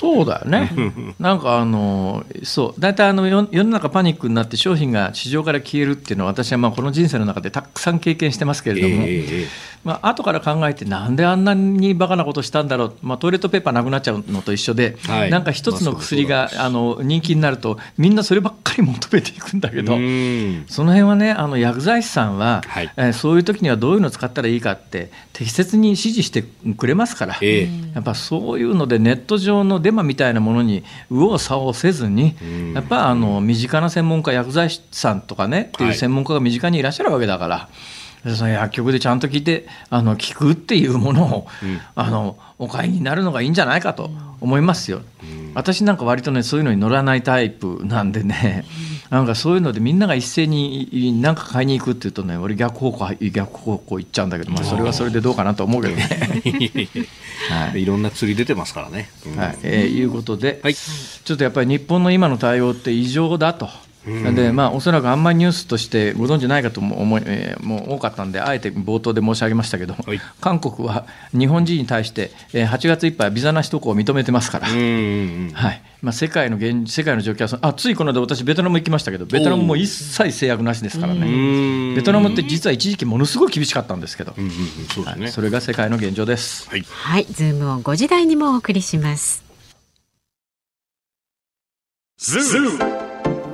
そうだよね。なんかあの、そう、大体あの世世の中パニックになって商品が市場から消えるっていうのは私はまあこの人生の中でたくさん経験してますけれども、ええまあ後から考えてなんであんなにバカなことしたんだろう、まあ、トイレットペーパーなくなっちゃうのと一緒で、はい。なんか一つの薬があの人気になるとみんなそればっかり求めていくんだけど。うん。その辺はね、あの薬剤師さんは、はい。えーそういう時にはどういうのを使ったらいいかって、適切に指示してくれますから、ええ。やっぱそういうので、ネット上のデマみたいなものに右往左往せずに、ん。やっぱあの身近な専門家、薬剤師さんとかね、っていうはい。専門家が身近にいらっしゃるわけだから。その薬局でちゃんと聞いてあの聞くっていうものを、あのお買いになるのがいいんじゃないかと思いますよ。私なんか割とねそういうのに乗らないタイプなんでね、なんかそういうのでみんなが一斉に何か買いに行くっていうとね俺逆方向逆方向行っちゃうんだけど、まあ、それはそれでどうかなと思うけどね。はいいろんな釣り出てますからね。うんはいえーいうことで、はいちょっとやっぱり日本の今の対応って異常だと。でまあ、おそらくあんまりニュースとしてご存じないかとも思い、えーもう多かったんであえて冒頭で申し上げましたけど、はい。韓国は日本人に対して、えー8月いっぱいはビザなし渡航を認めてますから、はい。まあ、世界の現世界の状況はあついこの間私ベトナム行きましたけどベトナムも一切制約なしですからね。ん。ベトナムって実は一時期ものすごい厳しかったんですけど、うんうんうんそそれが世界の現状です。はい。はい、ズームを5時台にもお送りします。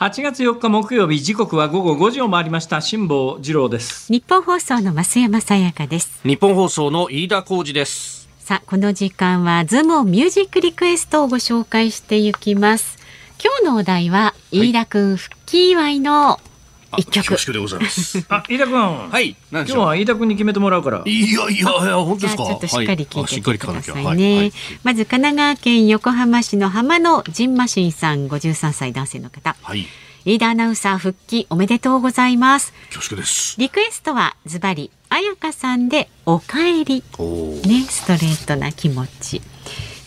8月4日木曜日時刻は午後5時を回りました辛坊治郎です日本放送の増山さやかです。日本放送の飯田浩二です。さあこの時間はズームミュージックリクエストをご紹介していきます。今日のお題は、飯田くん復帰祝いの一曲恐縮でございます。<laughs> あ飯田君ははい。今日。は飯田君に決めてもらうからいやいやいや、本当ですか？ちょっとしっかり聞はいててくだ。さいね。はいまず神奈川県横浜市の浜野ジンマシンさん53歳男性の方。はい。飯田アナウンサー復帰おめでとうございます。恐縮です。リクエストはズバリ彩香さんでおかえり。おお。ね、ストレートな気持ち。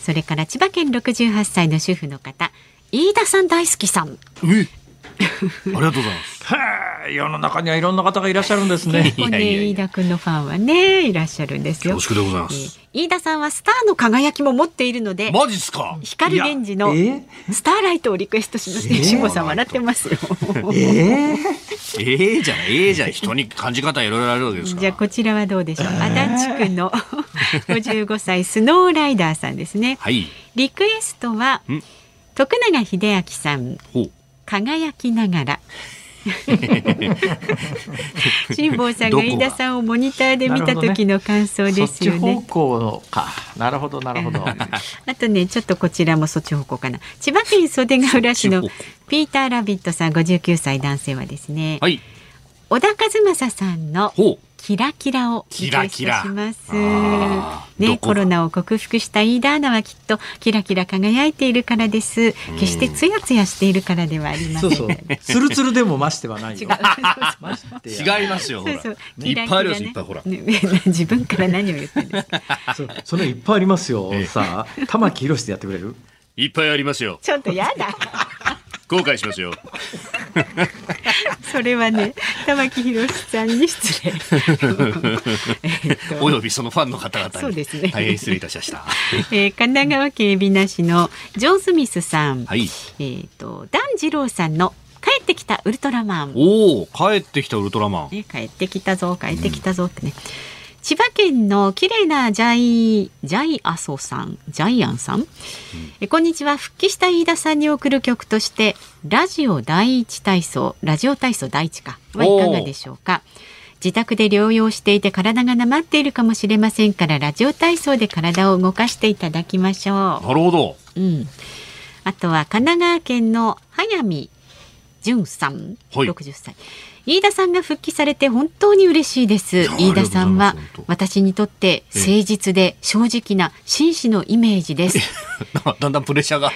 それから千葉県68歳の主婦の方、飯田さん大好きさん。え。<laughs> ありがとうございます。は世の中にはいろんな方がいらっしゃるんですね。<laughs> 結構ね、飯田君のファンはね、いらっしゃるんですよ。恐縮でございます。飯田さんはスターの輝きも持っているので、マジっすか？光源氏のえスターライトをリクエストしますね。慎吾さん笑ってますよ。え <laughs> ええじゃない、ええじゃない。人に感じ方いろいろあるわけですから。じゃあこちらはどうでしょう？足立区の55歳スノーライダーさんですね。はい。リクエストはん徳永英明さんほう。輝きながら。<laughs> 辛坊さんが飯田さんをモニターで見た時の感想ですよね。向か。なるほど、なるほど。<laughs> あとね、ちょっとこちらもそっち方向かな。千葉県袖ケ浦市のピーターラビットさん59歳男性はですね、はい。小田和正さんのほう。キラキラをリクエストします。ね、コロナを克服した飯田アナはきっとキラキラ輝いているからです。決してツヤツヤしているからではありませ。そうんそう。ツルツルでも増してはない違いますよ、ほら。そうそういっぱいあります、いっキぱい、ほら。ね自分から何を言ってるんですか？<laughs> そそれいっぱいありますよええ。さあ、玉木宏でやってくれる？いっぱいありますよ。ちょっとやだ。後悔しますよ。それはね、玉木宏さんに失礼。<laughs> えっとおよびそのファンの方々に。そうですね大変失礼いたしました。<laughs> えー神奈川県海老名市のジョー・スミスさん、はい。えっ、とダン次郎さんの帰ってきたウルトラマン。おお、帰ってきたウルトラマン。ね、帰ってきたぞ帰ってきたぞってね、千葉県の綺麗なジャイジャイアソさんジャイアンさん、えこんにちは。復帰した飯田さんに送る曲としてラジオ第一体操ラジオ体操第一か。はいかがでしょうか。自宅で療養していて体がなまっているかもしれませんからラジオ体操で体を動かしていただきましょう。なるほど。うん。あとは神奈川県の早見淳さん、はい。60歳。飯田さんが復帰されて本当に嬉しいです。や飯田さんは私にとって誠実で正直な紳士のイメージです。<laughs> だんだんプレッシャーが。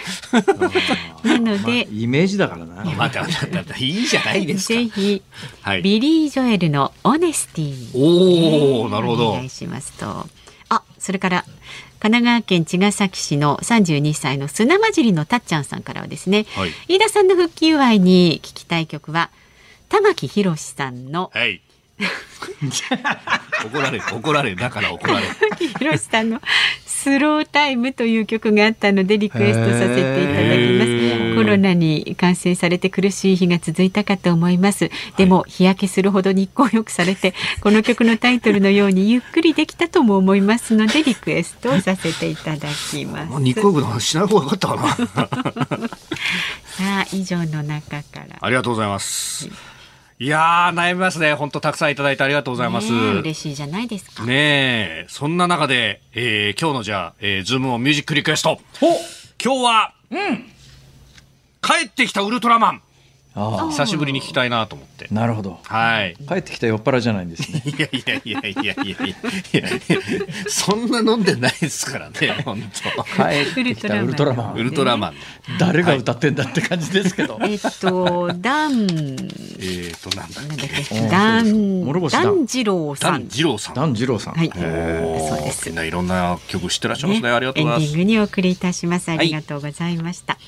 <laughs> なのまあで、イメージだからな。また、また、また、いいじゃないですか。ぜひ、はい。ビリー・ジョエルのオネスティ。おお、なるほどお願い。しますと。あ、それから神奈川県茅ヶ崎市の32歳の砂混じりのたっちゃんさんからはですね、はい。飯田さんの復帰祝いに聞きたい曲は玉木宏さんのはい。<laughs> 怒られる、怒られる、だから怒られる。玉木宏さんのスロータイムという曲があったのでリクエストさせていただきますコロナに感染されて苦しい日が続いたかと思いますでも日焼けするほど日光浴されてこの曲のタイトルのように <laughs> ゆっくりできたとも思いますのでリクエストをさせていただきますまあ、肉浴の話しない方がよかったかな。<laughs> さあ以上の中からありがとうございます。いやー、悩みますね。本当たくさんいただいてありがとうございます。嬉しいじゃないですかねえ、そんな中で、えー今日のじゃあ、えーズームをミュージックリクエスト。今日は、帰ってきたウルトラマン。あ久しぶりに聞きたいなと思ってあ、。なるほど。はい。帰ってきた酔っ払いじゃないんですね。<laughs> いやいやいやいやいやいやいやそんな飲んでないですからね、本帰ってきたウルトラマ当。ウン。ルトラマン。誰が歌ってんだって感じですけど。えっと、ダン、えーと、なんだっけ。け、ダン、ダン次郎さダンん。二郎さん。ダン二郎さん。はい、そうですみん。ないろんな曲知ってらっしゃいますね。ありがとうございますエンディン。グにお送りいたします。ありがとうございました。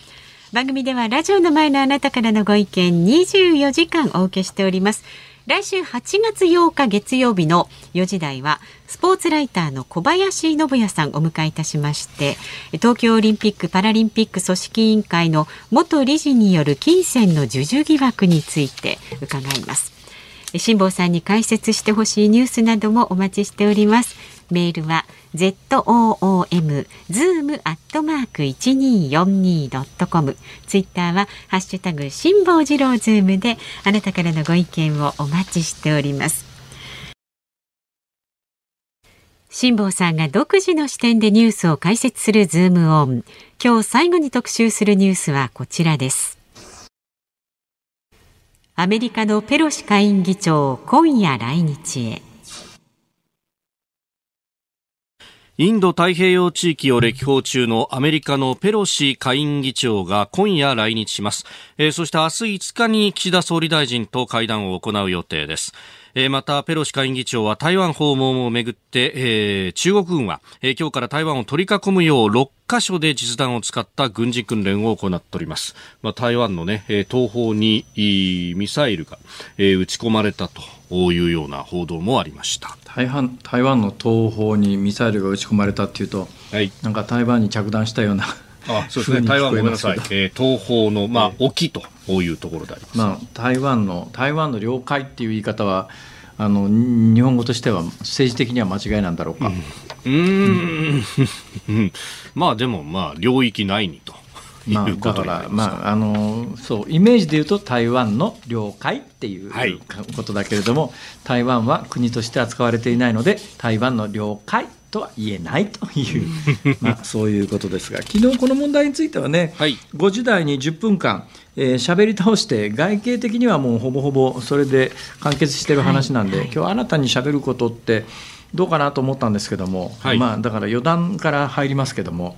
番組ではラジオの前のあなたからのご意見24時間お受けしております。来週8月8日月曜日の4時台はスポーツライターの小林信也さんをお迎えいたしまして東京オリンピック・パラリンピック組織委員会の元理事による金銭の授受疑惑について伺います。辛坊さんに解説してほしいニュースなどもお待ちしております。メールは z o o m zoom アットマーク一二四二ドットコム。ツイッターはハッシュタグ辛坊治郎ズームであなたからのご意見をお待ちしております。辛坊さんが独自の視点でニュースを解説するズームオン。今日最後に特集するニュースはこちらです。アメリカのペロシ下院議長、今夜来日へ。インド太平洋地域を歴訪中のアメリカのペロシ下院議長が今夜来日します。えーそして明日5日に岸田総理大臣と会談を行う予定です。えーまた、ペロシ下院議長は台湾訪問をめぐって、えー中国軍は、えー今日から台湾を取り囲むよう6カ所で実弾を使った軍事訓練を行っております。まあ、台湾のね、東方にミサイルが、えー、撃ち込まれたというような報道もありました台湾台湾の東方にミサイルが撃ち込まれたっていうと、はい、なんか台湾に着弾したようなあそうですね、台湾ごめんなさい、えー、東方の、まあ、沖というところであります、まあ、台湾の台湾の領海っていう言い方はあの日本語としては政治的には間違いなんだろうか。うん、うん。<laughs> まあでもまあ領域内にと。まあ、だから、まあ、あのそうイメージで言うと台湾の領海っていうことだけれども、はい、台湾は国として扱われていないので台湾の領海とは言えないという <laughs> まあ、そういうことですが昨日この問題についてはね、はい、5時台に10分間えー、喋り倒して外形的にはもうほぼほぼそれで完結してる話なんで、はい、今日新たに喋ることってどうかなと思ったんですけども、はい、まあだから余談から入りますけども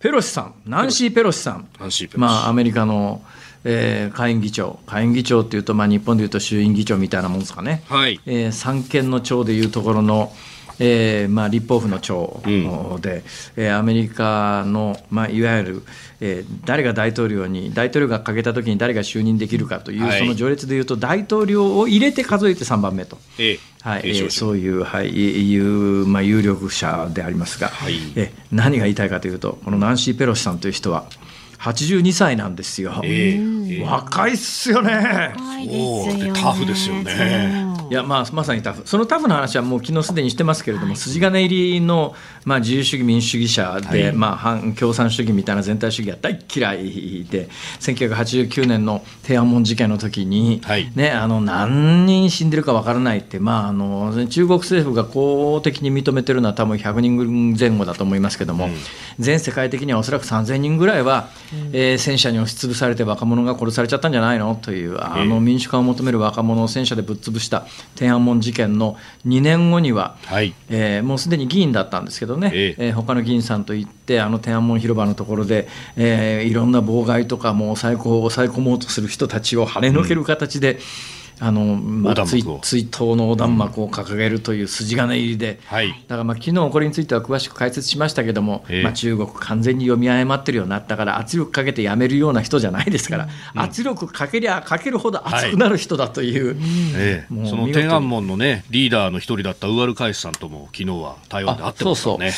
ペロシさんナンシー・ペロシ。さんまあアメリカのえー、下院議長、下院議長っていうと、まあ、日本でいうと衆院議長みたいなもんですかね、はい。えー、三権の長でいうところの、えーまあ、立法府の長で、うん、えー、アメリカの、まあ、いわゆる、えー、誰が大統領に、大統領がかけたときに誰が就任できるかという、はい、その序列でいうと、大統領を入れて数えて3番目と。えはい。えー、そういう、はい、いうまあ、有力者でありますが、はい、え何が言いたいかというと、このナンシー・ペロシさんという人は、82歳なんですよ。えー、若いっすよね。若いですよね。タフですよね。いやまあ、まさにタフ、そのタフの話はもう昨日すでにしてますけれども、はい、筋金入りの、まあ、自由主義、民主主義者で、はい、まあ、反共産主義みたいな全体主義が大嫌いで、1989年の天安門事件の時に、はい、ね、あの何人死んでるか分からないって、まあ、あの中国政府が公的に認めてるのは、多分100人前後だと思いますけども、うん、全世界的にはおそらく3000人ぐらいは、うん、えー、戦車に押しつぶされて若者が殺されちゃったんじゃないの？という、あの民主化を求める若者を戦車でぶっ潰した。天安門事件の2年後には、はい。えー、もうすでに議員だったんですけどね、ええ。ー、他の議員さんと行ってあの天安門広場のところで、えー、いろんな妨害とかもう抑え抑え込もうとする人たちを跳ねのける形で、うんあの、まあ、追追悼の横断幕を掲げるという筋金入りで、はい、だからまあ昨日これについては詳しく解説しましたけども、えー、まあ、中国完全に読み誤ってるようになったから圧力かけてやめるような人じゃないですから、うん、圧力かけりゃかけるほど熱くなる人だという、はいえー、その天安門のねリーダーの一人だったウアルカイスさんとも昨日は台湾で会ってましたね。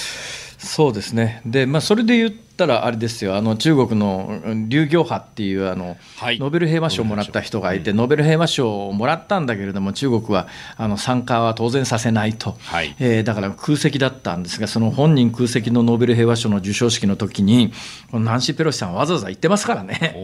そうですね。で、まあ、それで言ったらあれですよ。あの中国の劉行派っていうあの、はい、ノーベル平和賞をもらった人がいて、うん、ノーベル平和賞をもらったんだけれども中国はあの参加は当然させないと、はい、えー、だから空席だったんですがその本人空席のノーベル平和賞の授賞式の時にこのナンシー・ペロシさんわざわざ言ってますからね。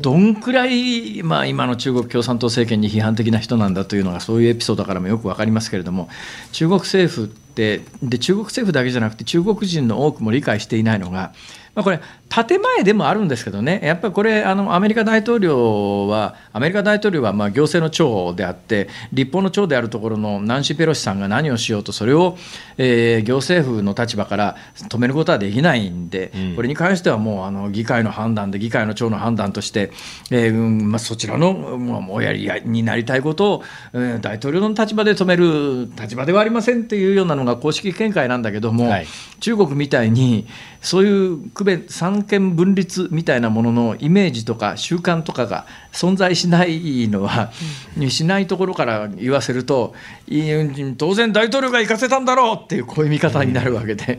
どんくらい、まあ、今の中国共産党政権に批判的な人なんだというのがそういうエピソードからもよく分かりますけれども中国政府ってで中国政府だけじゃなくて中国人の多くも理解していないのがまあ、これ、建前でもあるんですけどね、やっぱりこれ、あのアメリカ大統領は、アメリカ大統領はまあ行政の長であって、立法の長であるところのナンシー・ペロシさんが何をしようと、それを、えー、行政府の立場から止めることはできないんで、うん、これに関してはもうあの議会の判断で、議会の長の判断として、えーうんまあ、そちらの、まあ、おやりになりたいことを、えー、大統領の立場で止める立場ではありませんっていうようなのが公式見解なんだけども、はい、中国みたいに、そういう区別三三権分立みたいなもののイメージとか習慣とかが存在しないのは、うん、しないところから言わせると当然大統領が行かせたんだろうっていうこういう見方になるわけで、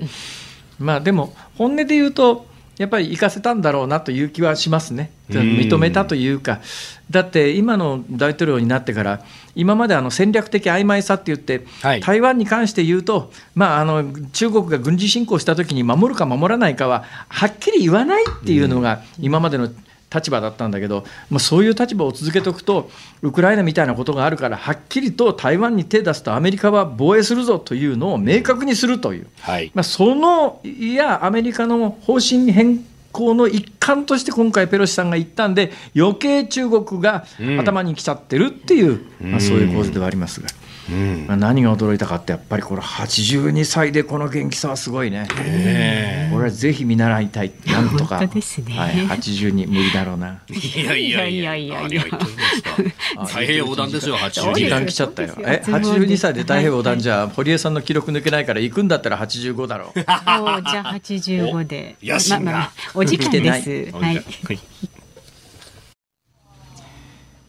まあでも本音で言うとやっぱり行かせたんだろうなという気はしますね、認めたというか、だって今の大統領になってから、今まであの戦略的曖昧さって言って、はい、台湾に関して言うと、まあ、あの中国が軍事侵攻したときに守るか守らないかは、はっきり言わないっていうのが、今までの立場だったんだけど、まあ、そういう立場を続けておくと、ウクライナみたいなことがあるから、はっきりと台湾に手出すと、アメリカは防衛するぞというのを明確にするという、はい、まあ、そのいや、アメリカの方針変更の一環として、今回、ペロシさんが言ったんで、余計中国が頭にきちゃってるっていう、うん、まあ、そういう構図ではありますが。まあ何が驚いたかってやっぱりこれ82歳でこの元気さはすごいね。これはぜひ見習いたいなんとか。本当ですねはい、82無理だろうな。いやいやいやいやいや太平洋横断ですよ時82間来ちゃったよ。え、そうです82歳で太平洋横断じゃ堀江さんの記録抜けないから行くんだったら85だろう。おじゃあ85で。まあまあお時間です。はい。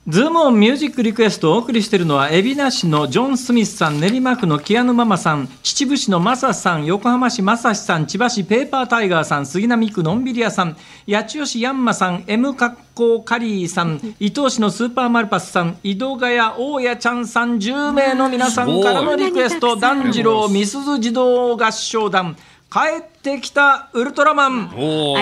はいズームオンミュージックリクエストをお送りしているのは、海老名市のジョン・スミスさん、練馬区のキアヌママさん、秩父市のマサさん、横浜市マサシさん、千葉市ペーパータイガーさん、杉並区のんびり屋さん、八千代市ヤンマさん、M 格好カリーさん、伊東市のスーパーマルパスさん、井戸ヶ谷大家ちゃんさん、10名の皆さんからのリクエスト、すごい。團次郎みすず児童合唱団、帰ってきたウルトラマン。あ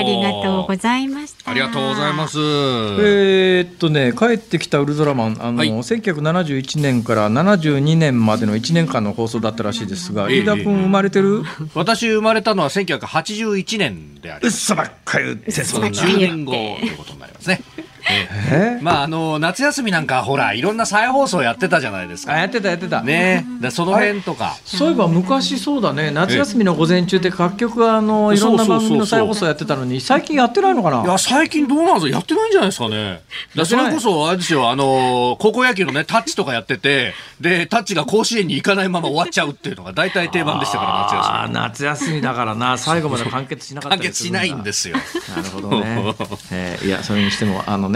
りがとうございました。ありがとうございます。えーっとね、帰ってきたウルトラマン、あの、はい1971年から72年までの1年間の放送だったらしいですが、ええ飯田君生まれてる、私生まれたのは1981年であります。嘘ばっかり言ってその10年後ということになりますね。ええまああの夏休みなんかほらいろんな再放送やってたじゃないですあ、か。やってたやってた。ね、でその辺とか。そういえば昔そうだね、夏休みの午前中で各局があのいろんな番組の再放送やってたのに、最近やってないのかな？いや最近どうなんですか？やってないんじゃないですかね。だそれこそあれですよあの高校野球のねタッチとかやっててでタッチが甲子園に行かないまま終わっちゃうっていうのが大体定番でしたから夏休み。あー夏休みだからな、最後まで完結しなかった完結しないんですすよ。なるほどね。<laughs> えーいや、それにしても、あのね、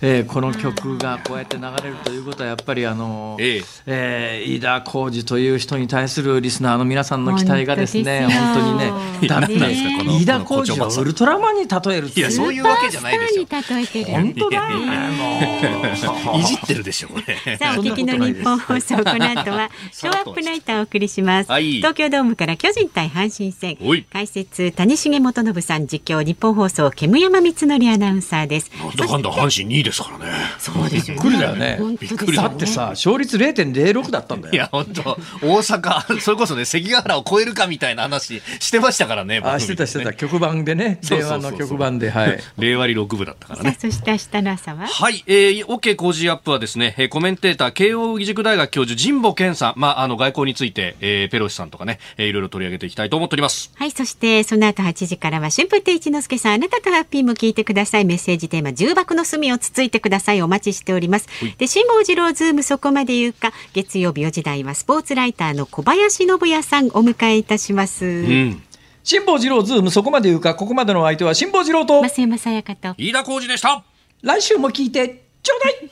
えーこの曲がこうやって流れるということは、やっぱり、あの、えええー飯田浩二という人に対するリスナーの皆さんの期待がですね、本本当にね、だって、何なんですかこの飯田浩二をウルトラマンに例えるっていやそういうわけじゃないですよ。スターに例えてる。本当だもう。<laughs> いじってるでしょこれ。さあ、お聞きの日本放送、この後は、<laughs> ショーアップナイターをお送りします。はい東京ドームから巨人対阪神戦。解説、谷重元信さん、実況、日本放送、煙山光則アナウンサーです。なんだかんだ阪神2位ですからね。そうですよびっくりだよね。本当ですよねだってさ、勝率0.06だったんだよ。いや本当大阪それこそね関ヶ原を超えるかみたいな話してましたからね。あ、してたしてた、局番でね、令和の局番で、はい。令和に6部だったからね。そして明日の朝は？はい、えー、OK Cozy up はですね、えーコメンテーター、慶応義塾大学教授、神保謙さん、まあ、あの、外交について、えー、ペロシさんとかね、えー、いろいろ取り上げていきたいと思っております。はい、そしてその後8時からは春風亭一之輔さん、あなたとハッピーも聞いてください。メッセージテーマ、重箱の隅をつついてください。お待ちしております。で、辛坊治郎ズームそこまで言うか、月曜日4時台はスポーツライターの小林信也さんお迎えいたします。うん。辛坊治郎ズーム、そこまで言うか、ここまでのお相手は辛坊治郎と、増山さやかと。飯田浩二でした来週も聞いてちょうだい